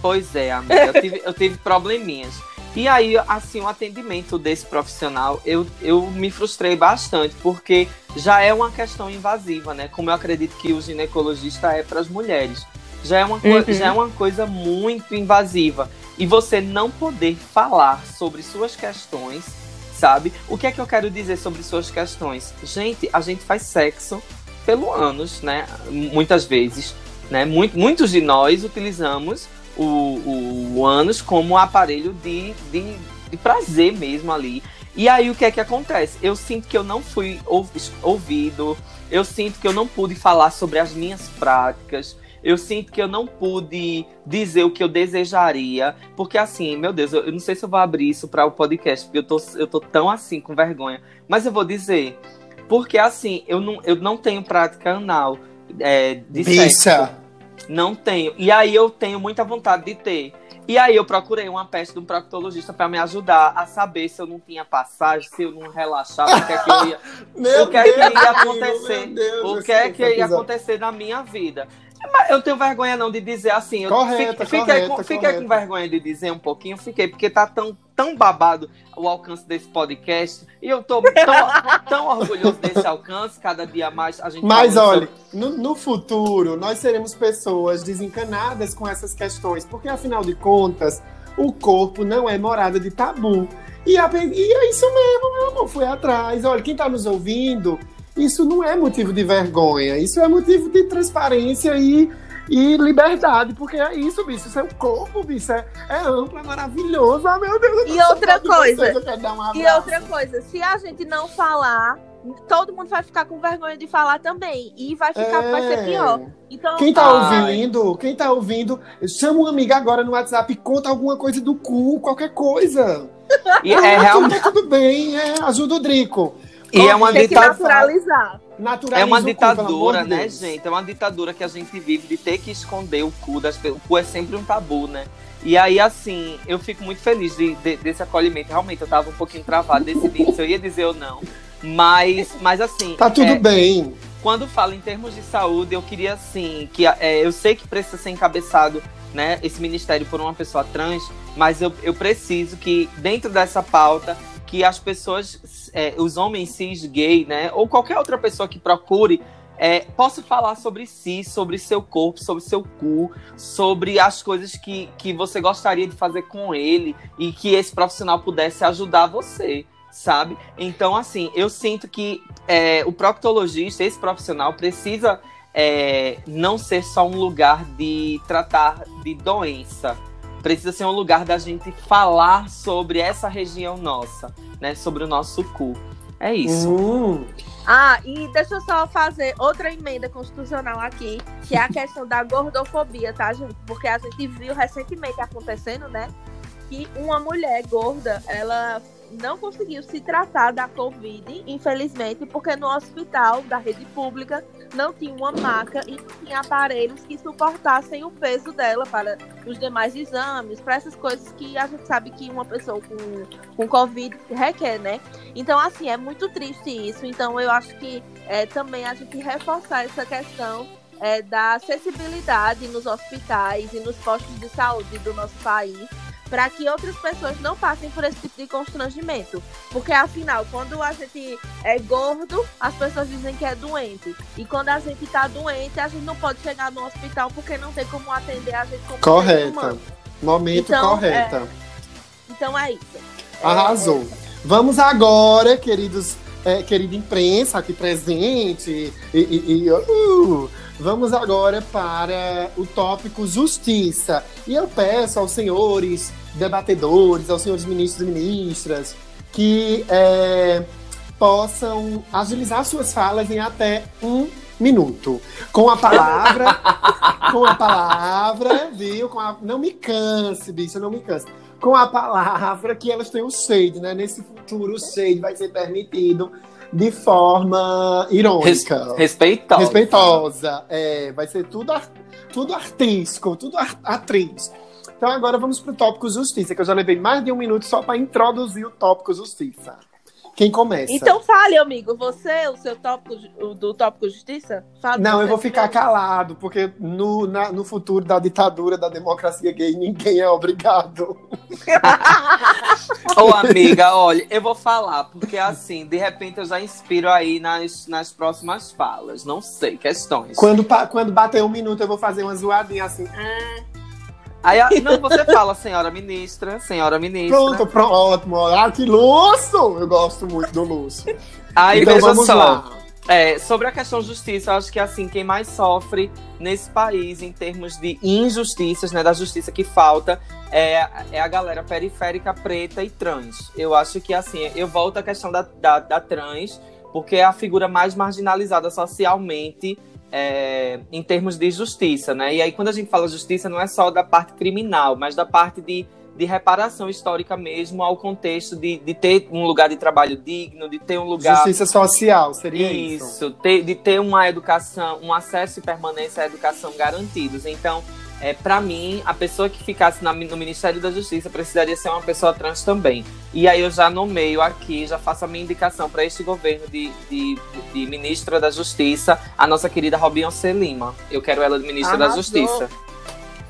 Pois é, amiga, eu tive, eu tive probleminhas. E aí, assim, o atendimento desse profissional, eu, eu me frustrei bastante, porque já é uma questão invasiva, né? Como eu acredito que o ginecologista é para as mulheres. Já é, uma, Uhum. já é uma coisa muito invasiva. E você não poder falar sobre suas questões, sabe? O que é que eu quero dizer sobre suas questões? Gente, a gente faz sexo pelo ânus, né? Muitas vezes, né? Muito, muitos de nós utilizamos o, o, o ânus como um aparelho de, de, de prazer mesmo ali. E aí o que é que acontece? Eu sinto que eu não fui ouv- ouvido, eu sinto que eu não pude falar sobre as minhas práticas, eu sinto que eu não pude dizer o que eu desejaria, porque assim, meu Deus, eu, eu não sei se eu vou abrir isso para o podcast, porque eu tô, eu tô tão assim com vergonha, mas eu vou dizer, porque assim, eu não, eu não tenho prática anal é, de sexo. Bicha. Não tenho. E aí eu tenho muita vontade de ter. E aí eu procurei uma peste de um proctologista para me ajudar a saber se eu não tinha passagem, se eu não relaxava, o que é que eu ia, o que é que ia acontecer? o que é que ia episódio. acontecer na minha vida. Mas eu tenho vergonha não de dizer assim. Eu Correta, fiquei, correta, com, fiquei correta. com vergonha de dizer um pouquinho, fiquei, porque tá tão, tão babado o alcance desse podcast. E eu tô tão, tão orgulhoso desse alcance, cada dia mais a gente Mas olha, no, no futuro, nós seremos pessoas desencanadas com essas questões, porque afinal de contas, o corpo não é morada de tabu. E, a e é isso mesmo, meu amor, foi atrás. Olha, quem tá nos ouvindo, isso não é motivo de vergonha, isso é motivo de transparência e, e liberdade, porque é isso, bicho, isso é o corpo, bicho, é, é amplo, é maravilhoso. Ah, meu Deus, eu E outra vocês, coisa, um E outra coisa, se a gente não falar, todo mundo vai ficar com vergonha de falar também. E vai ficar, vai ser É. pior. Então, Quem tá Ai. ouvindo, quem tá ouvindo, chama uma amiga agora no WhatsApp e conta alguma coisa do cu, qualquer coisa. E é realmente. Tudo bem, é, ajuda o Drico. E é uma tem que ditadura. naturalizar. Naturaliza É uma cu, ditadura, de né, Deus. gente? É uma ditadura que a gente vive de ter que esconder o cu das pessoas. O cu é sempre um tabu, né? E aí, assim, eu fico muito feliz de- de- desse acolhimento. Realmente, eu tava um pouquinho travado decidindo se eu ia dizer ou não. Mas, mas assim. Tá tudo é, bem. quando falo em termos de saúde, eu queria assim que é, eu sei que precisa ser encabeçado, né, esse ministério por uma pessoa trans, mas eu, eu preciso que dentro dessa pauta que as pessoas, é, os homens cis gay, né, ou qualquer outra pessoa que procure é, possa falar sobre si, sobre seu corpo, sobre seu cu, sobre as coisas que, que você gostaria de fazer com ele e que esse profissional pudesse ajudar você, sabe? Então, assim, eu sinto que é, o proctologista, esse profissional, precisa é, não ser só um lugar de tratar de doença. Precisa ser um lugar da gente falar sobre essa região nossa, né? Sobre o nosso cu. É isso. Hum, Ah, e deixa eu só fazer outra emenda constitucional aqui, que é a questão da gordofobia, tá, gente? Porque a gente viu recentemente acontecendo, né? Que uma mulher gorda, ela não conseguiu se tratar da Covid, infelizmente, porque no hospital da rede pública não tinha uma maca e não tinha aparelhos que suportassem o peso dela para os demais exames, para essas coisas que a gente sabe que uma pessoa com, com Covid requer, né? Então, assim, é muito triste isso. Então, eu acho que é, também a gente reforçar essa questão é, da acessibilidade nos hospitais e nos postos de saúde do nosso país, para que outras pessoas não passem por esse tipo de constrangimento. Porque, afinal, quando a gente é gordo, as pessoas dizem que é doente. E quando a gente tá doente, a gente não pode chegar no hospital porque não tem como atender a gente como correta. Momento Então, correta. Então é isso. Arrasou. Vamos agora, queridos, é, querida imprensa aqui presente, e, e- e, uh, vamos agora para o tópico justiça. E eu peço aos senhores debatedores, aos senhores ministros e ministras, que é, possam agilizar suas falas em até um minuto. Com a palavra, com a palavra, viu? Com a- não me canse, bicho, não me canse. Com a palavra que elas têm o shade, né? Nesse futuro, o shade vai ser permitido de forma irônica. respeitosa. Respeitosa. É, vai ser tudo, tudo artístico, tudo atriz. Então agora vamos para o tópico justiça, que eu já levei mais de um minuto só para introduzir o tópico justiça. Quem começa? Então fale, amigo, você, o seu tópico do tópico justiça? Fale Não, eu vou ficar primeiro. calado, porque no, na- no futuro da ditadura da democracia gay, ninguém é obrigado. Ô, amiga, olha, eu vou falar, porque assim, de repente eu já inspiro aí nas, nas próximas falas. Não sei, questões. Quando, quando bater um minuto, eu vou fazer uma zoadinha assim. Aí, a- não, você fala, senhora ministra, senhora ministra. Pronto, pronto, ótimo. Ah, que luxo! Eu gosto muito do luxo. Aí, então veja vamos só. lá. É, sobre a questão justiça, eu acho que assim, quem mais sofre nesse país em termos de injustiças, né, da justiça que falta, é, é a galera periférica preta e trans. Eu acho que assim, eu volto à questão da, da, da trans, porque é a figura mais marginalizada socialmente é, em termos de justiça, né? E aí, quando a gente fala justiça, não é só da parte criminal, mas da parte de, de reparação histórica mesmo ao contexto de, de ter um lugar de trabalho digno, de ter um lugar Justiça social, seria isso? isso, ter- de ter uma educação, um acesso e permanência à educação garantidos. Então, é, para mim, a pessoa que ficasse na- no Ministério da Justiça precisaria ser uma pessoa trans também. E aí eu já nomeio aqui, já faço a minha indicação para este governo de, de, de ministra da Justiça, a nossa querida Robinho Lima. Eu quero ela de ministra da Arrasou. Justiça.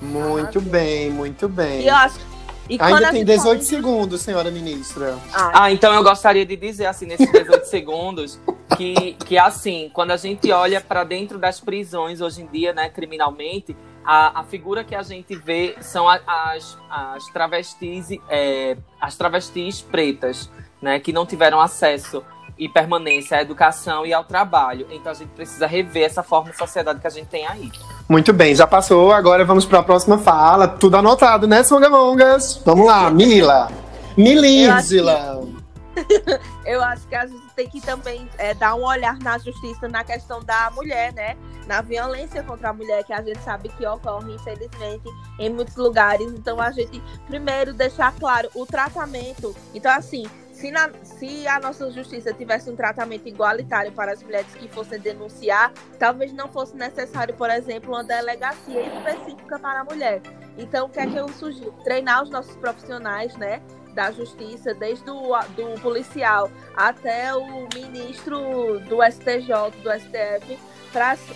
Muito bem, muito bem. E eu acho. E Ainda tem gente 18 fala- segundos, senhora ministra. Ah, Ah, então eu gostaria de dizer, assim, nesses 18 segundos, que, que assim, quando a gente olha para dentro das prisões hoje em dia, né, criminalmente, a, a figura que a gente vê são a- as, as travestis, é, as travestis pretas, né, que não tiveram acesso e permanência à educação e ao trabalho. Então a gente precisa rever essa forma de sociedade que a gente tem aí. Muito bem, já passou. Agora vamos para a próxima fala. Tudo anotado, né, Songamongas? Vamos lá, Mila. Milíngela. eu acho que a gente tem que também é, dar um olhar na justiça na questão da mulher, né? Na violência contra a mulher, que a gente sabe que ocorre, infelizmente, em muitos lugares. Então, a gente, primeiro, deixar claro o tratamento. Então, assim, se, na- se a nossa justiça tivesse um tratamento igualitário para as mulheres que fossem denunciar, talvez não fosse necessário, por exemplo, uma delegacia específica para a mulher. Então, o que é que eu sugiro? Treinar os nossos profissionais, né? Da justiça, desde o do policial até o ministro do STJ, do STF,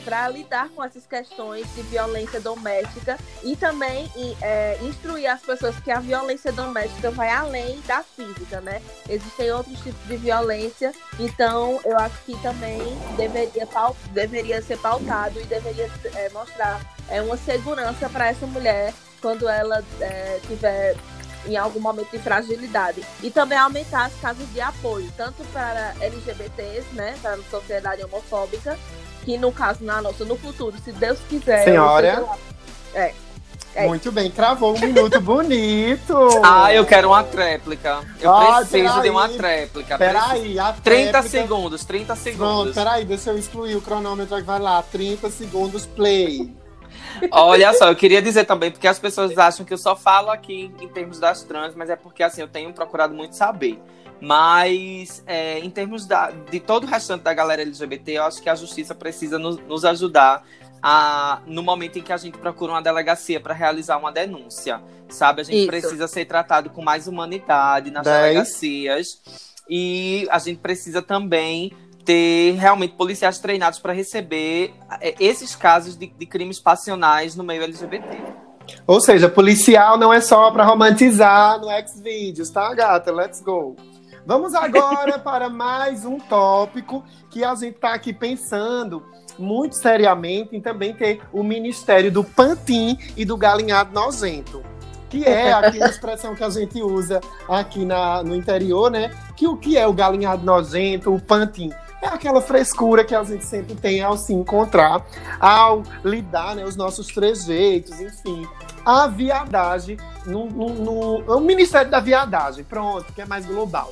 para lidar com essas questões de violência doméstica e também é, instruir as pessoas que a violência doméstica vai além da física, né? Existem outros tipos de violência, então eu acho que também deveria, deveria ser pautado e deveria é, mostrar é, uma segurança para essa mulher quando ela é, tiver em algum momento de fragilidade. E também aumentar as casas de apoio, tanto para LGBTs, né, para a sociedade homofóbica, que no caso, na nossa, no futuro, se Deus quiser... Senhora. É. É. Muito bem, cravou um minuto bonito. Ah, eu quero uma tréplica. Eu Ah, preciso de uma tréplica. Peraí, a 30 tréplica- segundos, 30 Pronto, segundos. peraí, deixa eu excluir o cronômetro que vai lá. 30 segundos, play. Olha só, eu queria dizer também, porque as pessoas acham que eu só falo aqui em termos das trans, mas é porque assim, eu tenho procurado muito saber. Mas é, em termos da, de todo o restante da galera LGBT, eu acho que a justiça precisa nos, nos ajudar a, no momento em que a gente procura uma delegacia para realizar uma denúncia. Sabe? A gente Isso. precisa ser tratado com mais humanidade nas Dez. delegacias. E a gente precisa também ter realmente policiais treinados para receber é, esses casos de, de crimes passionais no meio LGBT. Ou seja, policial não é só pra romantizar no Xvideos, tá, gata? Let's go. Vamos agora para mais um tópico que a gente tá aqui pensando muito seriamente em também ter o Ministério do Pantim e do Galinhado Nojento. que é aqui uma expressão que a gente usa aqui na, no interior, né? Que o que é o galinhado nojento, o pantin? É aquela frescura que a gente sempre tem ao se encontrar, ao lidar, né, os nossos trejeitos, enfim. A viadagem, no, no, no, o Ministério da Viadagem, pronto, que é mais global.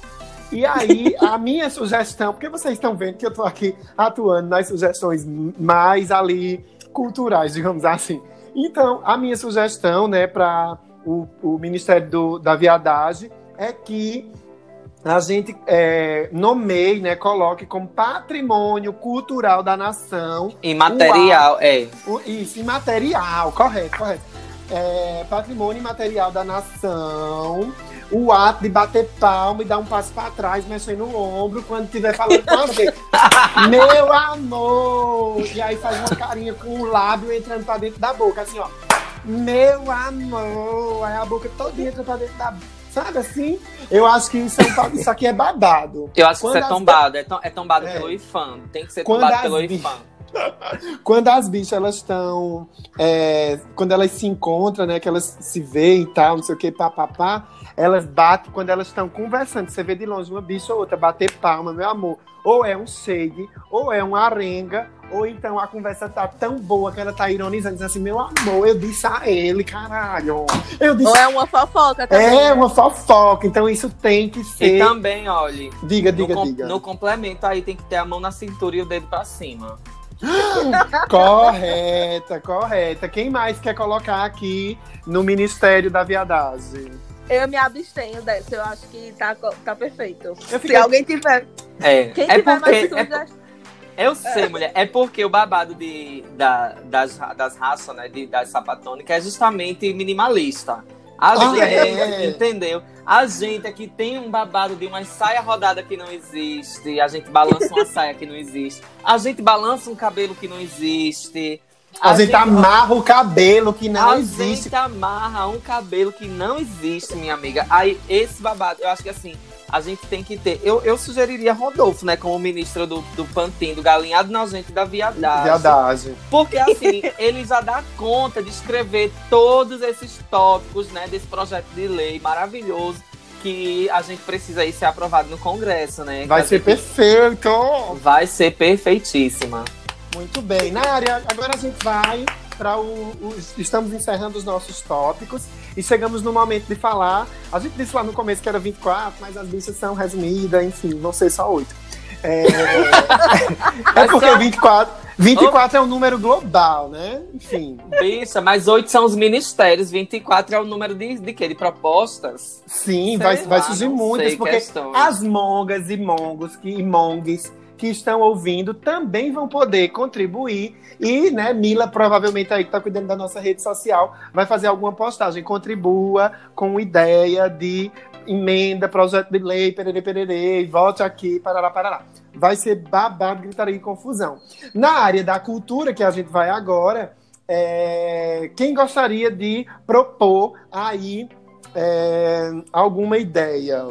E aí, a minha sugestão, porque vocês estão vendo que eu estou aqui atuando nas sugestões mais ali culturais, digamos assim. Então, a minha sugestão, né, para o, o, Ministério do, da Viadagem é que a gente é, nomeie, né, coloque como patrimônio cultural da nação. Imaterial, é. O, isso, imaterial, correto, correto. É, patrimônio imaterial da nação o ato de bater palma e dar um passo para trás, mexer no ombro quando estiver falando com alguém. Meu amor! E aí faz uma carinha com o lábio entrando para dentro da boca, assim, ó. Meu amor! Aí a boca toda entra para dentro da boca. Sabe assim? Eu acho que isso, é um, isso aqui é babado. Eu acho quando que isso é tombado. É, é tombado é. pelo IFAM. Tem que ser tombado pelo IFAM. quando as bichas elas estão. É, quando elas se encontram, né? Que elas se veem e tal, não sei o que, papapá, elas batem quando elas estão conversando. Você vê de longe uma bicha ou outra bater palma, meu amor. Ou é um shade, ou é uma arenga, ou então a conversa tá tão boa que ela tá ironizando, dizendo assim, meu amor, eu disse a ele, caralho. Eu disse... Ou é uma fofoca também. É, né? uma fofoca. Então isso tem que ser. E também, olha. Diga, diga, no diga. No complemento aí tem que ter a mão na cintura e o dedo pra cima. correta, correta. Quem mais quer colocar aqui no Ministério da Viadagem? Eu me abstenho dessa, eu acho que tá, tá perfeito. Se alguém tiver. É, Quem é tiver porque, mais é, eu sei, mulher. É porque o babado de, da, das, das raças, né? De, das sapatônicas é justamente minimalista. A ah, gente, é. entendeu? A gente aqui tem um babado de uma saia rodada que não existe. A gente balança uma saia que não existe. A gente balança um cabelo que não existe. A, a gente, gente, amarra o cabelo que não a existe. A gente amarra um cabelo que não existe, minha amiga. Aí, esse babado, eu acho que assim, a gente tem que ter. Eu, eu sugeriria Rodolfo, né, como ministro do, do Pantin, do Galinhado Nojento e da Viadagem. Viadagem. Porque, assim, ele já dá conta de escrever todos esses tópicos, né, desse projeto de lei maravilhoso que a gente precisa aí ser aprovado no Congresso, né? Vai ser gente... perfeito! Vai ser perfeitíssima. Muito bem. Na área, agora a gente vai para o, o, Estamos encerrando os nossos tópicos e chegamos no momento de falar. A gente disse lá no começo que era 24, mas as bichas são resumidas, enfim, vão ser só 8. É, é porque 24, 24 é um número global, né? Enfim. Bicha, mas 8 são os ministérios, 24 é o número de, de quê? De propostas? Sim, vai, vai surgir muitas, porque questões. as mongas e mongos que, e mongues que estão ouvindo também vão poder contribuir. E, né, Mila, provavelmente aí que está cuidando da nossa rede social, vai fazer alguma postagem. Contribua com ideia de emenda, projeto de lei, perere, perere, volte aqui, parará, parará. Vai ser babado, gritaria e confusão. Na área da cultura, que a gente vai agora, é... quem gostaria de propor aí é... alguma ideia?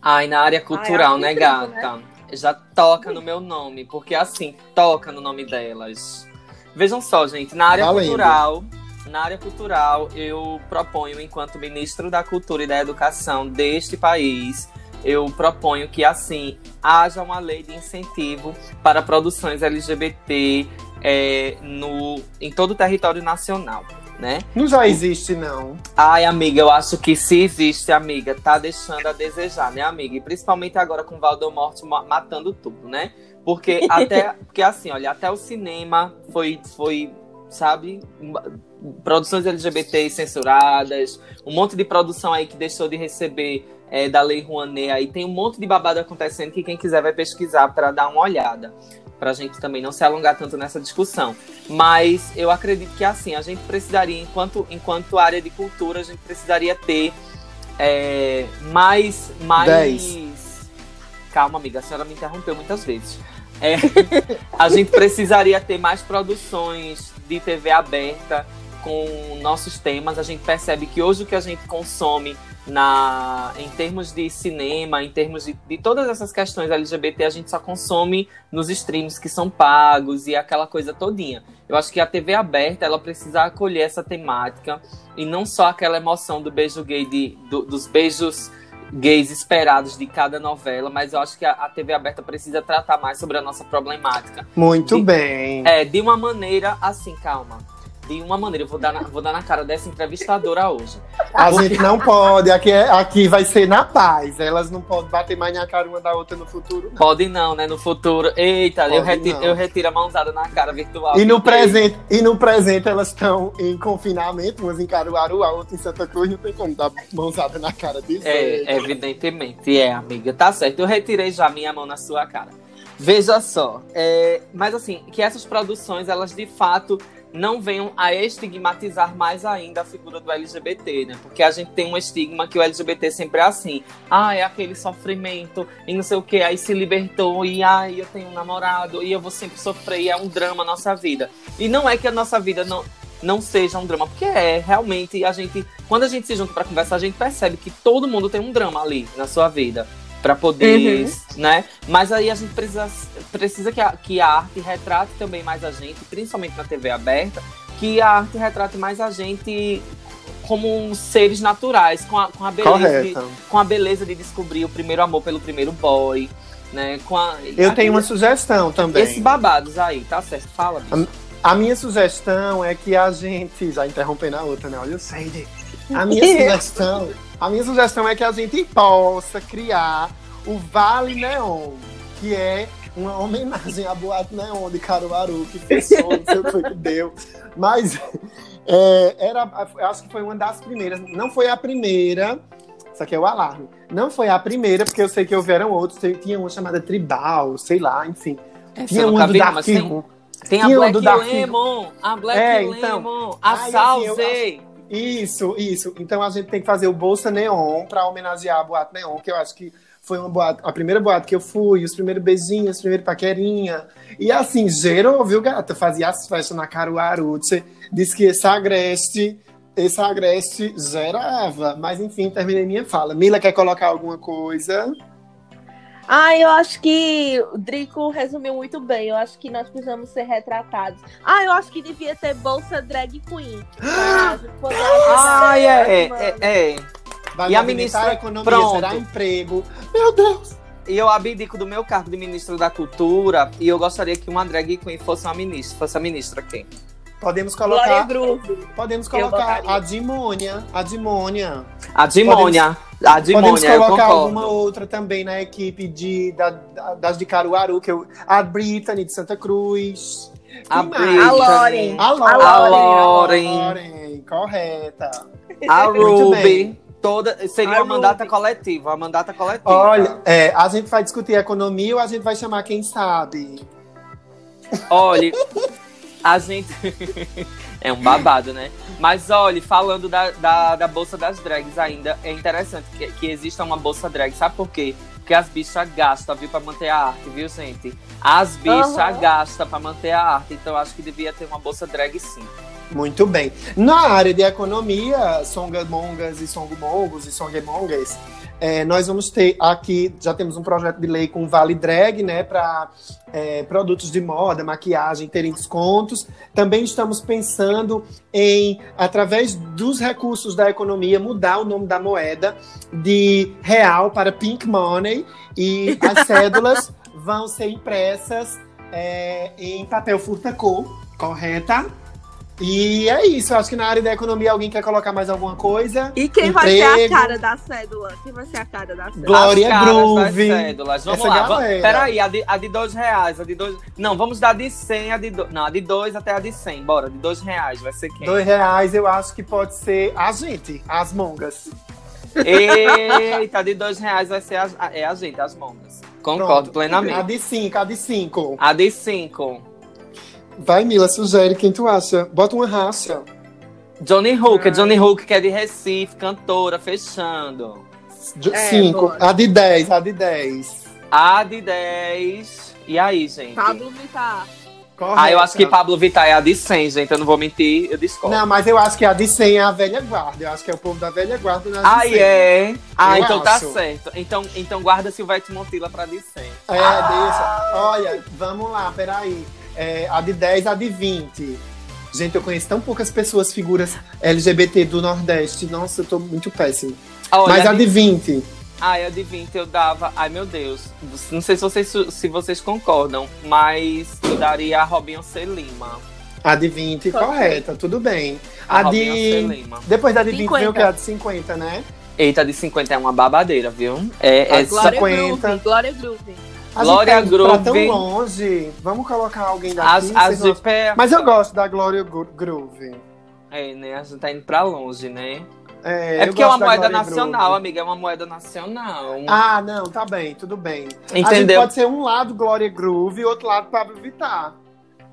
Ai, na área cultural, Ai, né, gata? Né? Já toca no meu nome, porque assim, toca no nome delas. Vejam só, gente, na área Valendo. cultural, na área cultural, eu proponho, enquanto ministro da Cultura e da Educação deste país, eu proponho que, assim, haja uma lei de incentivo para produções LGBT é, no, em todo o território nacional né? Não já existe, não. Ai, amiga, eu acho que se existe, amiga, tá deixando a desejar, né, amiga? E principalmente agora com o Valdemort matando tudo, né? Porque até. porque assim, olha, até o cinema foi. foi sabe? Produções LGBT censuradas, um monte de produção aí que deixou de receber é, da Lei Rouanet aí. Tem um monte de babado acontecendo que quem quiser vai pesquisar para dar uma olhada para a gente também não se alongar tanto nessa discussão. Mas eu acredito que assim, a gente precisaria, enquanto, enquanto área de cultura, a gente precisaria ter é, mais. mais... Dez. Calma, amiga, a senhora me interrompeu muitas vezes. É, a gente precisaria ter mais produções de TV aberta com nossos temas. A gente percebe que hoje o que a gente consome na, em termos de cinema, em termos de, de todas essas questões LGBT, a gente só consome nos streams que são pagos e aquela coisa todinha. Eu acho que a TV aberta, ela precisa acolher essa temática e não só aquela emoção do beijo gay, de, do- dos beijos gays esperados de cada novela, mas eu acho que a, a TV aberta precisa tratar mais sobre a nossa problemática. Muito De- bem. É, de uma maneira assim, calma. De uma maneira, eu vou dar na, vou dar na cara dessa entrevistadora hoje. A gente não pode, aqui, é- aqui vai ser na paz. Elas não podem bater mais na cara uma da outra no futuro, não. Pode não, né? No futuro. Eita, eu retiro, não. eu retiro a mãozada na cara virtual. E no, presente, e no presente elas estão em confinamento, umas em Caruaru, a outra em Santa Cruz, não tem como dar mãozada na cara disso. É, evidentemente, é, amiga. Tá certo, eu retirei já minha mão na sua cara. Veja só, é, mas assim, que essas produções, elas de fato não venham a estigmatizar mais ainda a figura do LGBT, né? Porque a gente tem um estigma que o LGBT sempre é assim. Ah, é aquele sofrimento e não sei o que, aí se libertou e ai, eu tenho um namorado e eu vou sempre sofrer e é um drama a nossa vida. E não é que a nossa vida não, não seja um drama, porque é, realmente, a gente, quando a gente se junta pra conversar, a gente percebe que todo mundo tem um drama ali na sua vida. Pra poder, Uhum. né? Mas aí a gente precisa, precisa que, a, que a arte retrate também mais a gente, principalmente na TV aberta, que a arte retrate mais a gente como seres naturais, com a, com a beleza de, com a beleza de descobrir o primeiro amor pelo primeiro boy, né? Com a, Eu tenho uma sugestão também. Esses babados aí, tá certo? Fala, bicho. A minha sugestão é que a gente. Já interrompendo a outra, né? Olha o Sandy. A minha sugestão. A minha sugestão é que a gente possa criar o Vale Neon, que é uma homenagem à Boate Neon de Caruaru, que fechou, não sei o que foi que deu. Mas é, era, eu acho que foi uma das primeiras. Não foi a primeira. Isso aqui é o alarme. Não foi a primeira, porque eu sei que houveram outros. Tinha uma chamada Tribal, sei lá, enfim. Essa Tinha uma nunca do vi, Dark tem-. Tem a Black Lemon, a Black É, então. Lemon, a Ai, assim, Salzei. Isso, isso. Então a gente tem que fazer o Bolsa Neon pra homenagear a Boate Neon, que eu acho que foi uma boate, a primeira boate que eu fui, os primeiros beijinhos, os primeiros paquerinha. E assim, gerou, viu, gata? Fazia as festas na Caruaru. Disse que esse agreste, esse agreste gerava. Mas enfim, terminei minha fala. Mila quer colocar alguma coisa? Ah, eu acho que o Drico resumiu muito bem. Eu acho que nós precisamos ser retratados. Ah, eu acho que devia ter bolsa drag queen. Ai, ajudar é, é, mães. é. Vai E a ministra- a economia, Pronto. gerar emprego. Meu Deus! E eu abdico do meu cargo de ministro da Cultura e eu gostaria que uma drag queen fosse uma ministra, fosse a ministra quem? Podemos colocar, podemos colocar a Dimônia. A Dimônia. A Dimônia. A Podemos Dimônia, eu colocar concordo. alguma outra também na equipe de, da- da- das de Caruaru, que eu, a Brittany de Santa Cruz. A. A Lauren. A Lauren. A A Lauren. Correta. A Ruby. Toda, seria A uma mandata Ruby. coletiva, uma mandata coletiva. Olha, é, a gente vai discutir economia ou a gente vai chamar quem sabe? Olha, a gente. é um babado, né? Mas olha, falando da, da, da Bolsa das Drags ainda, é interessante que, que exista uma Bolsa Drag. Sabe por quê? Porque as bichas gastam, viu, pra manter a arte, viu, gente? As bichas Aham. gastam pra manter a arte. Então eu acho que devia ter uma Bolsa Drag sim. Muito bem. Na área de economia, songamongas e songmongos e songamongas, é, nós vamos ter aqui, já temos um projeto de lei com Vale Drag, né, para produtos de moda, maquiagem terem descontos. Também estamos pensando em, através dos recursos da economia, mudar o nome da moeda de real para pink money e as cédulas vão ser impressas é, em papel furta-cor, correta? E é isso, eu acho que na área da economia alguém quer colocar mais alguma coisa. E quem vai ser a Emprego. cara da cédula? Quem vai ser a cara da cédula? Glória Groove. Vamos Essa lá. galera. Peraí, a de, a de dois reais, a de dois. Não, vamos dar de 100, a de do... Não, a de dois até a de 100. Bora, de dois reais. Vai ser quem? Dois reais eu acho que pode ser a gente, as mongas. Eita, de dois reais vai ser a, a- é a gente, as mongas. Concordo Pronto. A plenamente. de cinco, a de cinco. A de cinco. Vai, Mila, sugere quem tu acha. Bota uma racha. Johnny Hook, Johnny Hook, que é de Recife, cantora, fechando. De- É, cinco. bora. A de dez, a de dez. A de 10. E aí, gente? Pablo Vittar. Ah, eu acho que. Pablo Vittar é a de 100, gente. Eu não vou mentir, eu discordo. Não, mas eu acho que a de 100 é a velha guarda. Eu acho que é o povo da velha guarda nas Ah, 100. é? Ah, Eu então tá acho. certo. Então, então guarda Silvete Montila pra de 100. É, deixa. Olha, vamos lá, peraí. É, a de 10, a de 20. Gente, eu conheço tão poucas pessoas, figuras LGBT do Nordeste. Nossa, eu tô muito péssimo. Olha, Mas a de 20. Ah, a de 20 eu dava. Ai, meu Deus. Não sei se vocês, se vocês concordam, mas eu daria a Robinho C. Lima. A de 20, Ok. correta, tudo bem. A, A de. Lima. Depois da de 20 veio 50. o que? A de 50, né? Eita, de 50 é uma babadeira, viu? É, A é Glória 50. Groove, Glória Groove. Glória tá indo pra tão Groove. longe. Vamos colocar alguém daqui. as, as não- de perto. Mas eu gosto da Glória Gro- Groove. É, né? A gente tá indo pra longe, né? É, É, porque é uma moeda nacional, Groove. amiga. É uma moeda nacional. Ah, não, tá bem, tudo bem. A gente Entendeu? pode ser um lado Glória Groove e outro lado Pablo Vittar.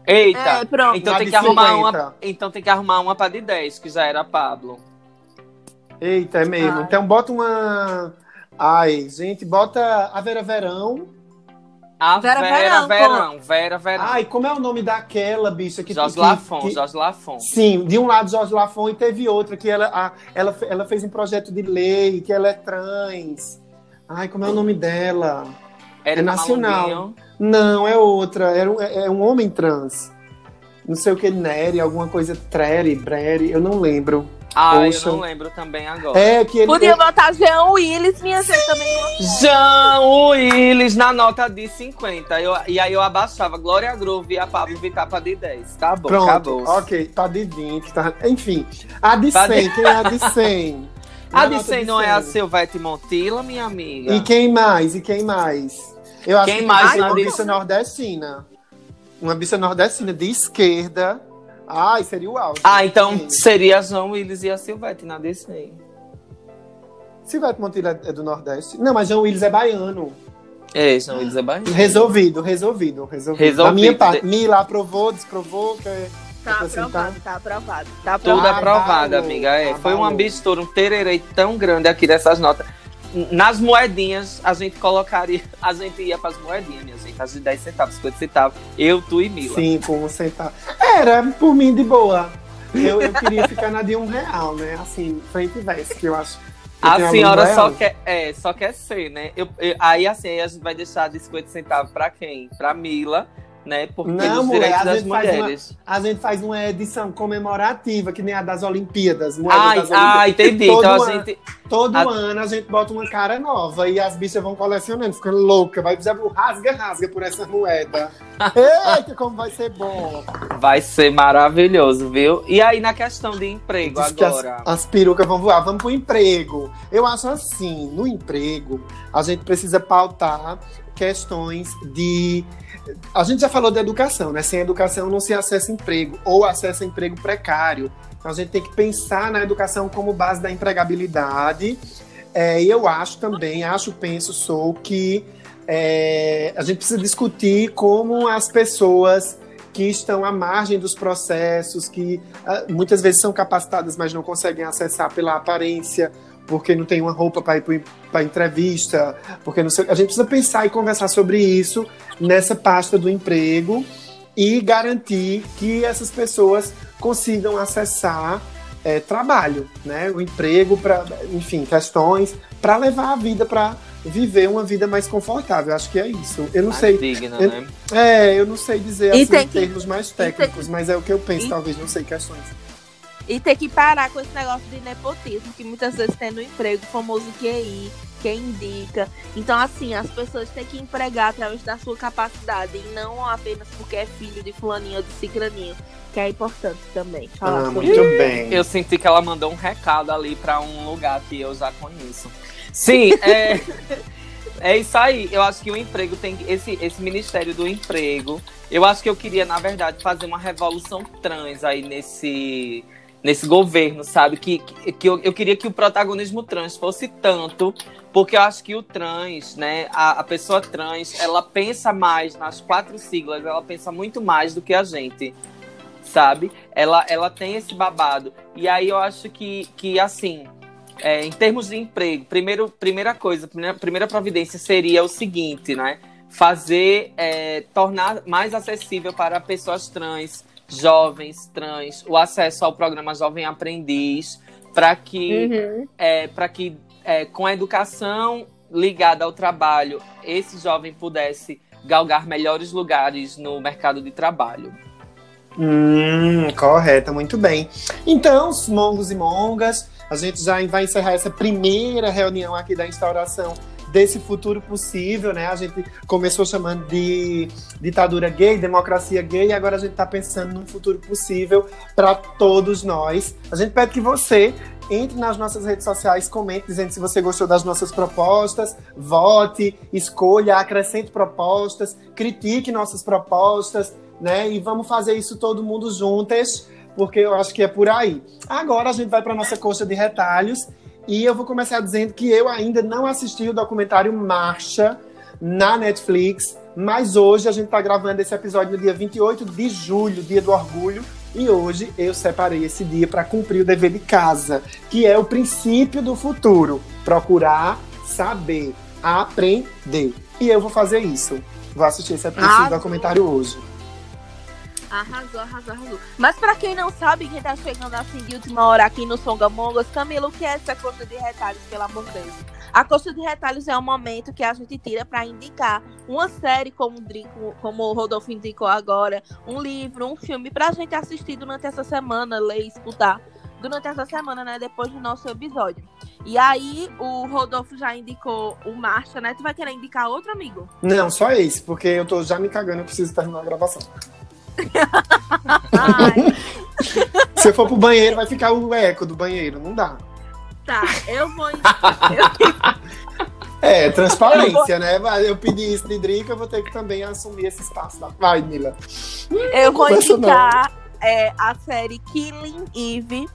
Eita. É, pronto. Então tem que arrumar 50. uma. Então tem que arrumar uma pra de 10, que já era Pablo. Eita, é mesmo. Ai. Então bota uma. Ai, gente, bota a Vera Verão. A Vera Vera Verão, Verão, Vera Verão. Ai, como é o nome daquela bicha que Jorge que- Lafon, que- Jorge Lafon. Sim, de um lado Jorge Lafon e teve outra que ela, a- ela, ela fez um projeto de lei, que ela é trans. Ai, como é o nome dela? Era É nacional. Não, é outra. Era um, é é um homem trans. Não sei o que, Nery, alguma coisa Treri, Breri, eu não lembro. Ah, Poxa. eu não lembro também agora. É que ele. Podia botar Jean Willis, minha gente, também. Jean Willis na nota de 50. Eu, e aí eu abaixava Glória Groove e a Pablo Vittar pra de 10. Tá bom, Pronto, acabou. ok, tá de 20, tá... enfim. A de Tá de- 100, quem é a de 100? A de nota 100 não é a 100. Silvete Montila, minha amiga? E quem mais? E quem mais? Eu acho Quem que mais tem uma bicha nordestina. Uma bicha nordestina de esquerda. Ai, seria o auge. Ah, então Sim. seria a Jean Willis e a Silvete na 100. Silvete Monteiro é do Nordeste. Não, mas João Willis é baiano. É, Jean Willis é baiano. Resolvido, resolvido, resolvido. Resolvido. Da minha parte, Mila aprovou, desprovou, quer... Tá Acrescentar? aprovado, tá aprovado. Tá Tudo aprovado. aprovado, Abalou, amiga. É, foi um ambistor, um tererei tão grande aqui dessas notas. Nas moedinhas, a gente colocaria. A gente ia pras moedinhas, minha gente. As de 10 centavos, 50 centavos. Eu, tu e Mila. Cinco, um centavo. Era, por mim, de boa. Eu, eu queria ficar na de um real, né? Assim, frente e verso, que eu acho. eu A senhora só quer, é, só quer ser, né? Eu, eu- aí assim, aí a gente vai deixar de 50 centavos pra quem? Pra Mila, né? Porque Não, os mulher, direitos a das faz uma- mulheres. A gente faz uma edição comemorativa, que nem a das Olimpíadas. Ai, das Olimpíadas. ah, entendi. Todo Então a ano, gente. todo a- ano a gente bota uma cara nova e as bichas vão colecionando, ficando louca. Vai fazer rasga-rasga por essa moeda. Eita, como vai ser bom. Vai ser maravilhoso, viu? E aí, na questão de emprego Diz que as, agora. as perucas vão voar. Vamos pro emprego. Eu acho assim, no emprego, a gente precisa pautar questões de. A gente já falou da educação, né? Sem educação não se acessa emprego, ou acessa emprego precário. Então a gente tem que pensar na educação como base da empregabilidade. É, e eu acho também, acho, penso, sou que é, a gente precisa discutir como as pessoas que estão à margem dos processos, que ah, muitas vezes são capacitadas, mas não conseguem acessar pela aparência, porque não tem uma roupa para ir para entrevista, porque não sei, a gente precisa pensar e conversar sobre isso nessa pasta do emprego e garantir que essas pessoas consigam acessar é, trabalho, né, o emprego para, enfim, questões para levar a vida para viver uma vida mais confortável. Acho que é isso. Eu não mais sei. digna, eu- né? É, eu não sei dizer assim, em termos mais técnicos, mas é o que eu penso, e- talvez, não sei questões. E ter que parar com esse negócio de nepotismo, que muitas vezes tem no emprego, o famoso QI, quem indica. Então, assim, as pessoas têm que empregar através da sua capacidade, e não apenas porque é filho de fulaninho ou de cicraninho, que é importante também. Falar Ah, muito bem. Eu senti que ela mandou um recado ali pra um lugar que eu já conheço. Sim, é, é isso aí. Eu acho que o emprego tem que- esse esse Ministério do Emprego. Eu acho que eu queria, na verdade, fazer uma revolução trans aí nesse nesse governo, sabe? Que, que, que eu, eu queria que o protagonismo trans fosse tanto, porque eu acho que o trans, né, a, a pessoa trans, ela pensa mais nas quatro siglas, ela pensa muito mais do que a gente sabe? Ela, ela tem esse babado. E aí eu acho que, que assim, é, em termos de emprego, primeiro, primeira coisa, primeira, primeira providência seria o seguinte, né? fazer, é, tornar mais acessível para pessoas trans, jovens trans, o acesso ao programa Jovem Aprendiz, para que, Uhum. é, para que é, com a educação ligada ao trabalho, esse jovem pudesse galgar melhores lugares no mercado de trabalho. Hum, correto, muito bem. Então, os mongos e mongas, a gente já vai encerrar essa primeira reunião aqui da instauração desse futuro possível, né? A gente começou chamando de ditadura gay, democracia gay, e agora a gente está pensando num futuro possível para todos nós. A gente pede que você entre nas nossas redes sociais, comente dizendo se você gostou das nossas propostas, vote, escolha, acrescente propostas, critique nossas propostas, né? E vamos fazer isso todo mundo juntas, porque eu acho que é por aí. Agora a gente vai para nossa coxa de retalhos e eu vou começar dizendo que eu ainda não assisti o documentário Marcha na Netflix, mas hoje a gente está gravando esse episódio no dia 28 de julho, dia do orgulho, e hoje eu separei esse dia para cumprir o dever de casa, que é o princípio do futuro: procurar, saber, aprender. E eu vou fazer isso. Vou assistir esse, Arrasou. documentário hoje. Arrasou, arrasou, arrasou. Mas pra quem não sabe, quem tá chegando assim de última hora aqui no Songamongas, Camila, o que é essa coxa de retalhos, pelo amor de Deus? A coxa de retalhos é um momento que a gente tira pra indicar uma série, como, como o Rodolfo indicou agora, um livro, um filme, pra gente assistir durante essa semana, ler escutar. Durante essa semana, né? Depois do nosso episódio. E aí, o Rodolfo já indicou o Marcha, né? Tu vai querer indicar outro amigo? Não, só esse, porque eu tô já me cagando, eu preciso terminar a gravação. Se eu for pro banheiro, vai ficar o eco do banheiro, não dá. tá, eu vou indicar. É, transparência, né? Mas Eu pedi isso de Drica, eu vou ter que também assumir esse espaço. Da... Vai, Mila. Eu vou indicar é, a série Killing Eve.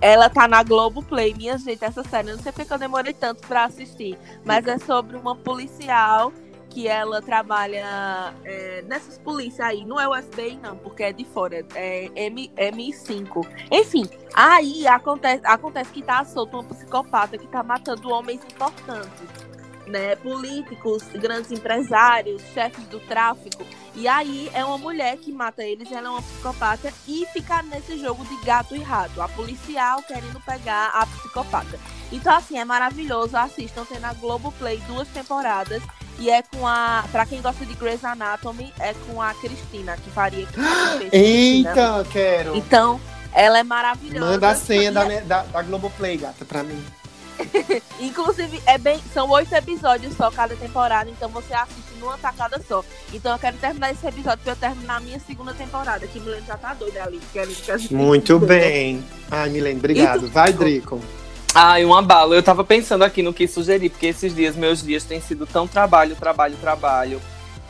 Ela tá na Globoplay. Minha gente, essa série, eu não sei porque eu demorei tanto pra assistir. Mas é sobre uma policial que ela trabalha é, nessas polícias aí. Não é o FBI, não, porque é de fora. É M, M5. Enfim, aí acontece, acontece que tá solto uma psicopata que tá matando homens importantes. Né, políticos, grandes empresários, chefes do tráfico. E aí é uma mulher que mata eles, ela é uma psicopata e fica nesse jogo de gato e rato. A policial querendo pegar a psicopata. Então, assim, é maravilhoso. Assistam, tem na Globoplay duas temporadas. E é com a. Pra quem gosta de Grey's Anatomy, é com a Cristina, que faria que fez Cristina. Eita, quero. Então, ela é maravilhosa. Manda a senha da, é- da, da Globoplay, gata, pra mim. Inclusive, é bem, são oito episódios só cada temporada, então você assiste numa tacada só. Então eu quero terminar esse episódio pra eu terminar a minha segunda temporada, que Milene já tá doida ali. que a gente- Muito bem. Ai, Milene, obrigado. Tu- Vai, Drico. Ai, um abalo. Eu tava pensando aqui no que sugerir, porque esses dias, meus dias têm sido tão trabalho, trabalho, trabalho,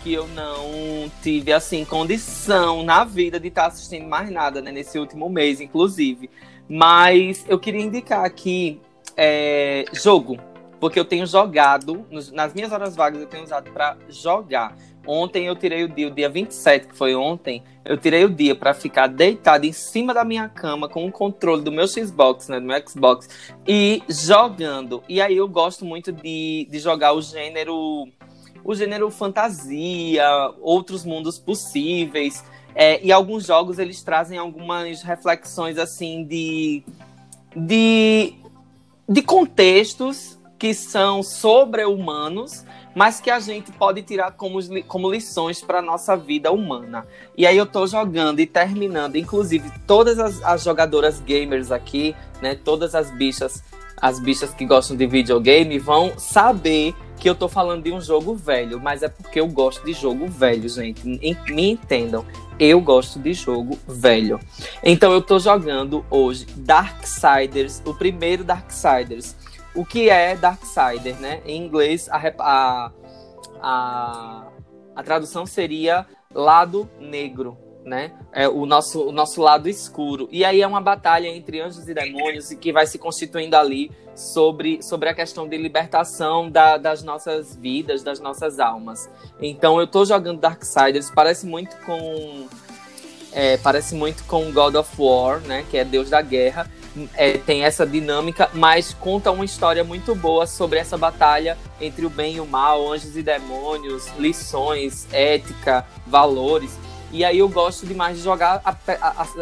que eu não tive, assim, condição na vida de estar assistindo mais nada, né? Nesse último mês, inclusive. Mas eu queria indicar aqui é, jogo, porque eu tenho jogado, nas minhas horas vagas eu tenho usado pra jogar. Ontem eu tirei o dia, o dia 27, que foi ontem, eu tirei o dia pra ficar deitado em cima da minha cama com o controle do meu Xbox, né, do meu Xbox, e jogando. E aí eu gosto muito de, de jogar o gênero o gênero fantasia, outros mundos possíveis. É, e alguns jogos eles trazem algumas reflexões assim de, de, de contextos que são sobre-humanos, mas que a gente pode tirar como, como lições para nossa vida humana. E aí eu tô jogando e terminando, inclusive todas as, as jogadoras gamers aqui, né, todas as bichas, as bichas que gostam de videogame vão saber que eu tô falando de um jogo velho, mas é porque eu gosto de jogo velho, gente. En- Me entendam. Eu gosto de jogo velho. Então eu tô jogando hoje Darksiders, o primeiro Darksiders. O que é Darksider, né? Em inglês, a, a, a, a tradução seria lado negro, né? É o nosso, o nosso lado escuro. E aí é uma batalha entre anjos e demônios que vai se constituindo ali sobre, sobre a questão de libertação da- das nossas vidas, das nossas almas. Então eu tô jogando Darksiders, parece muito com. é, parece muito com God of War, né? Que é Deus da Guerra. É, tem essa dinâmica, mas conta uma história muito boa sobre essa batalha entre o bem e o mal, anjos e demônios, lições, ética, valores. E aí eu gosto demais de jogar,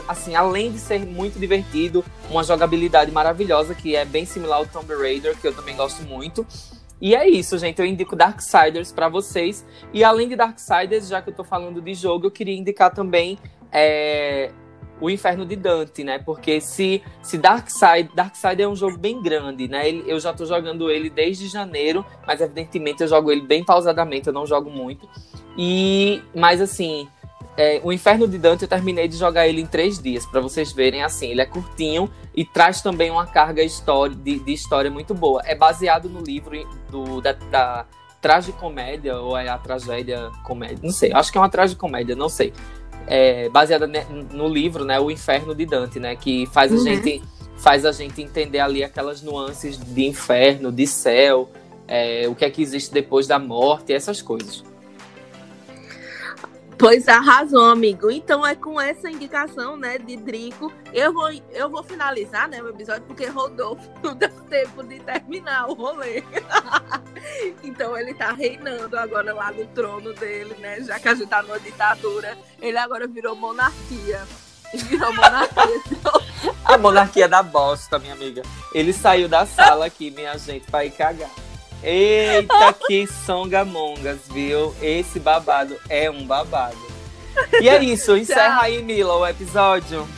assim, além de ser muito divertido, uma jogabilidade maravilhosa, que é bem similar ao Tomb Raider, que eu também gosto muito. E é isso, gente. Eu indico Darksiders para vocês. E além de Darksiders, já que eu tô falando de jogo, eu queria indicar também é, o Inferno de Dante, né? Porque se, se Darkseid, Darkseid é um jogo bem grande, né? Ele, eu já tô jogando ele desde janeiro, mas evidentemente eu jogo ele bem pausadamente, eu não jogo muito. E, mas assim, é, o Inferno de Dante eu terminei de jogar ele em três dias, para vocês verem assim. Ele é curtinho e traz também uma carga de, de história muito boa. É baseado no livro do, da, da tragicomédia, ou é a tragédia comédia, não sei. Acho que é uma tragicomédia, não sei é, baseada no livro, né, O Inferno de Dante, né, que faz uhum. a gente faz a gente entender ali aquelas nuances de inferno, de céu, é, o que é que existe depois da morte, essas coisas. Pois arrasou, amigo. Então é com essa indicação, né, de Drico, eu vou, eu vou finalizar, né, o episódio, porque Rodolfo não deu tempo de terminar o rolê. então ele tá reinando agora lá no trono dele, né, já que a gente tá numa ditadura, ele agora virou monarquia. Virou monarquia. a monarquia da bosta, minha amiga. Ele saiu da sala aqui, minha gente, pra ir cagar. Eita, que songamongas, viu? Esse babado é um babado. E é isso, encerra aí, Mila, o episódio.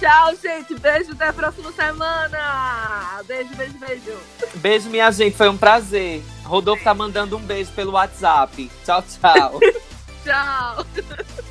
Tchau, gente. Beijo, até a próxima semana. Beijo, beijo, beijo. Beijo, minha gente. Foi um prazer. Rodolfo tá mandando um beijo pelo WhatsApp. Tchau, tchau. tchau.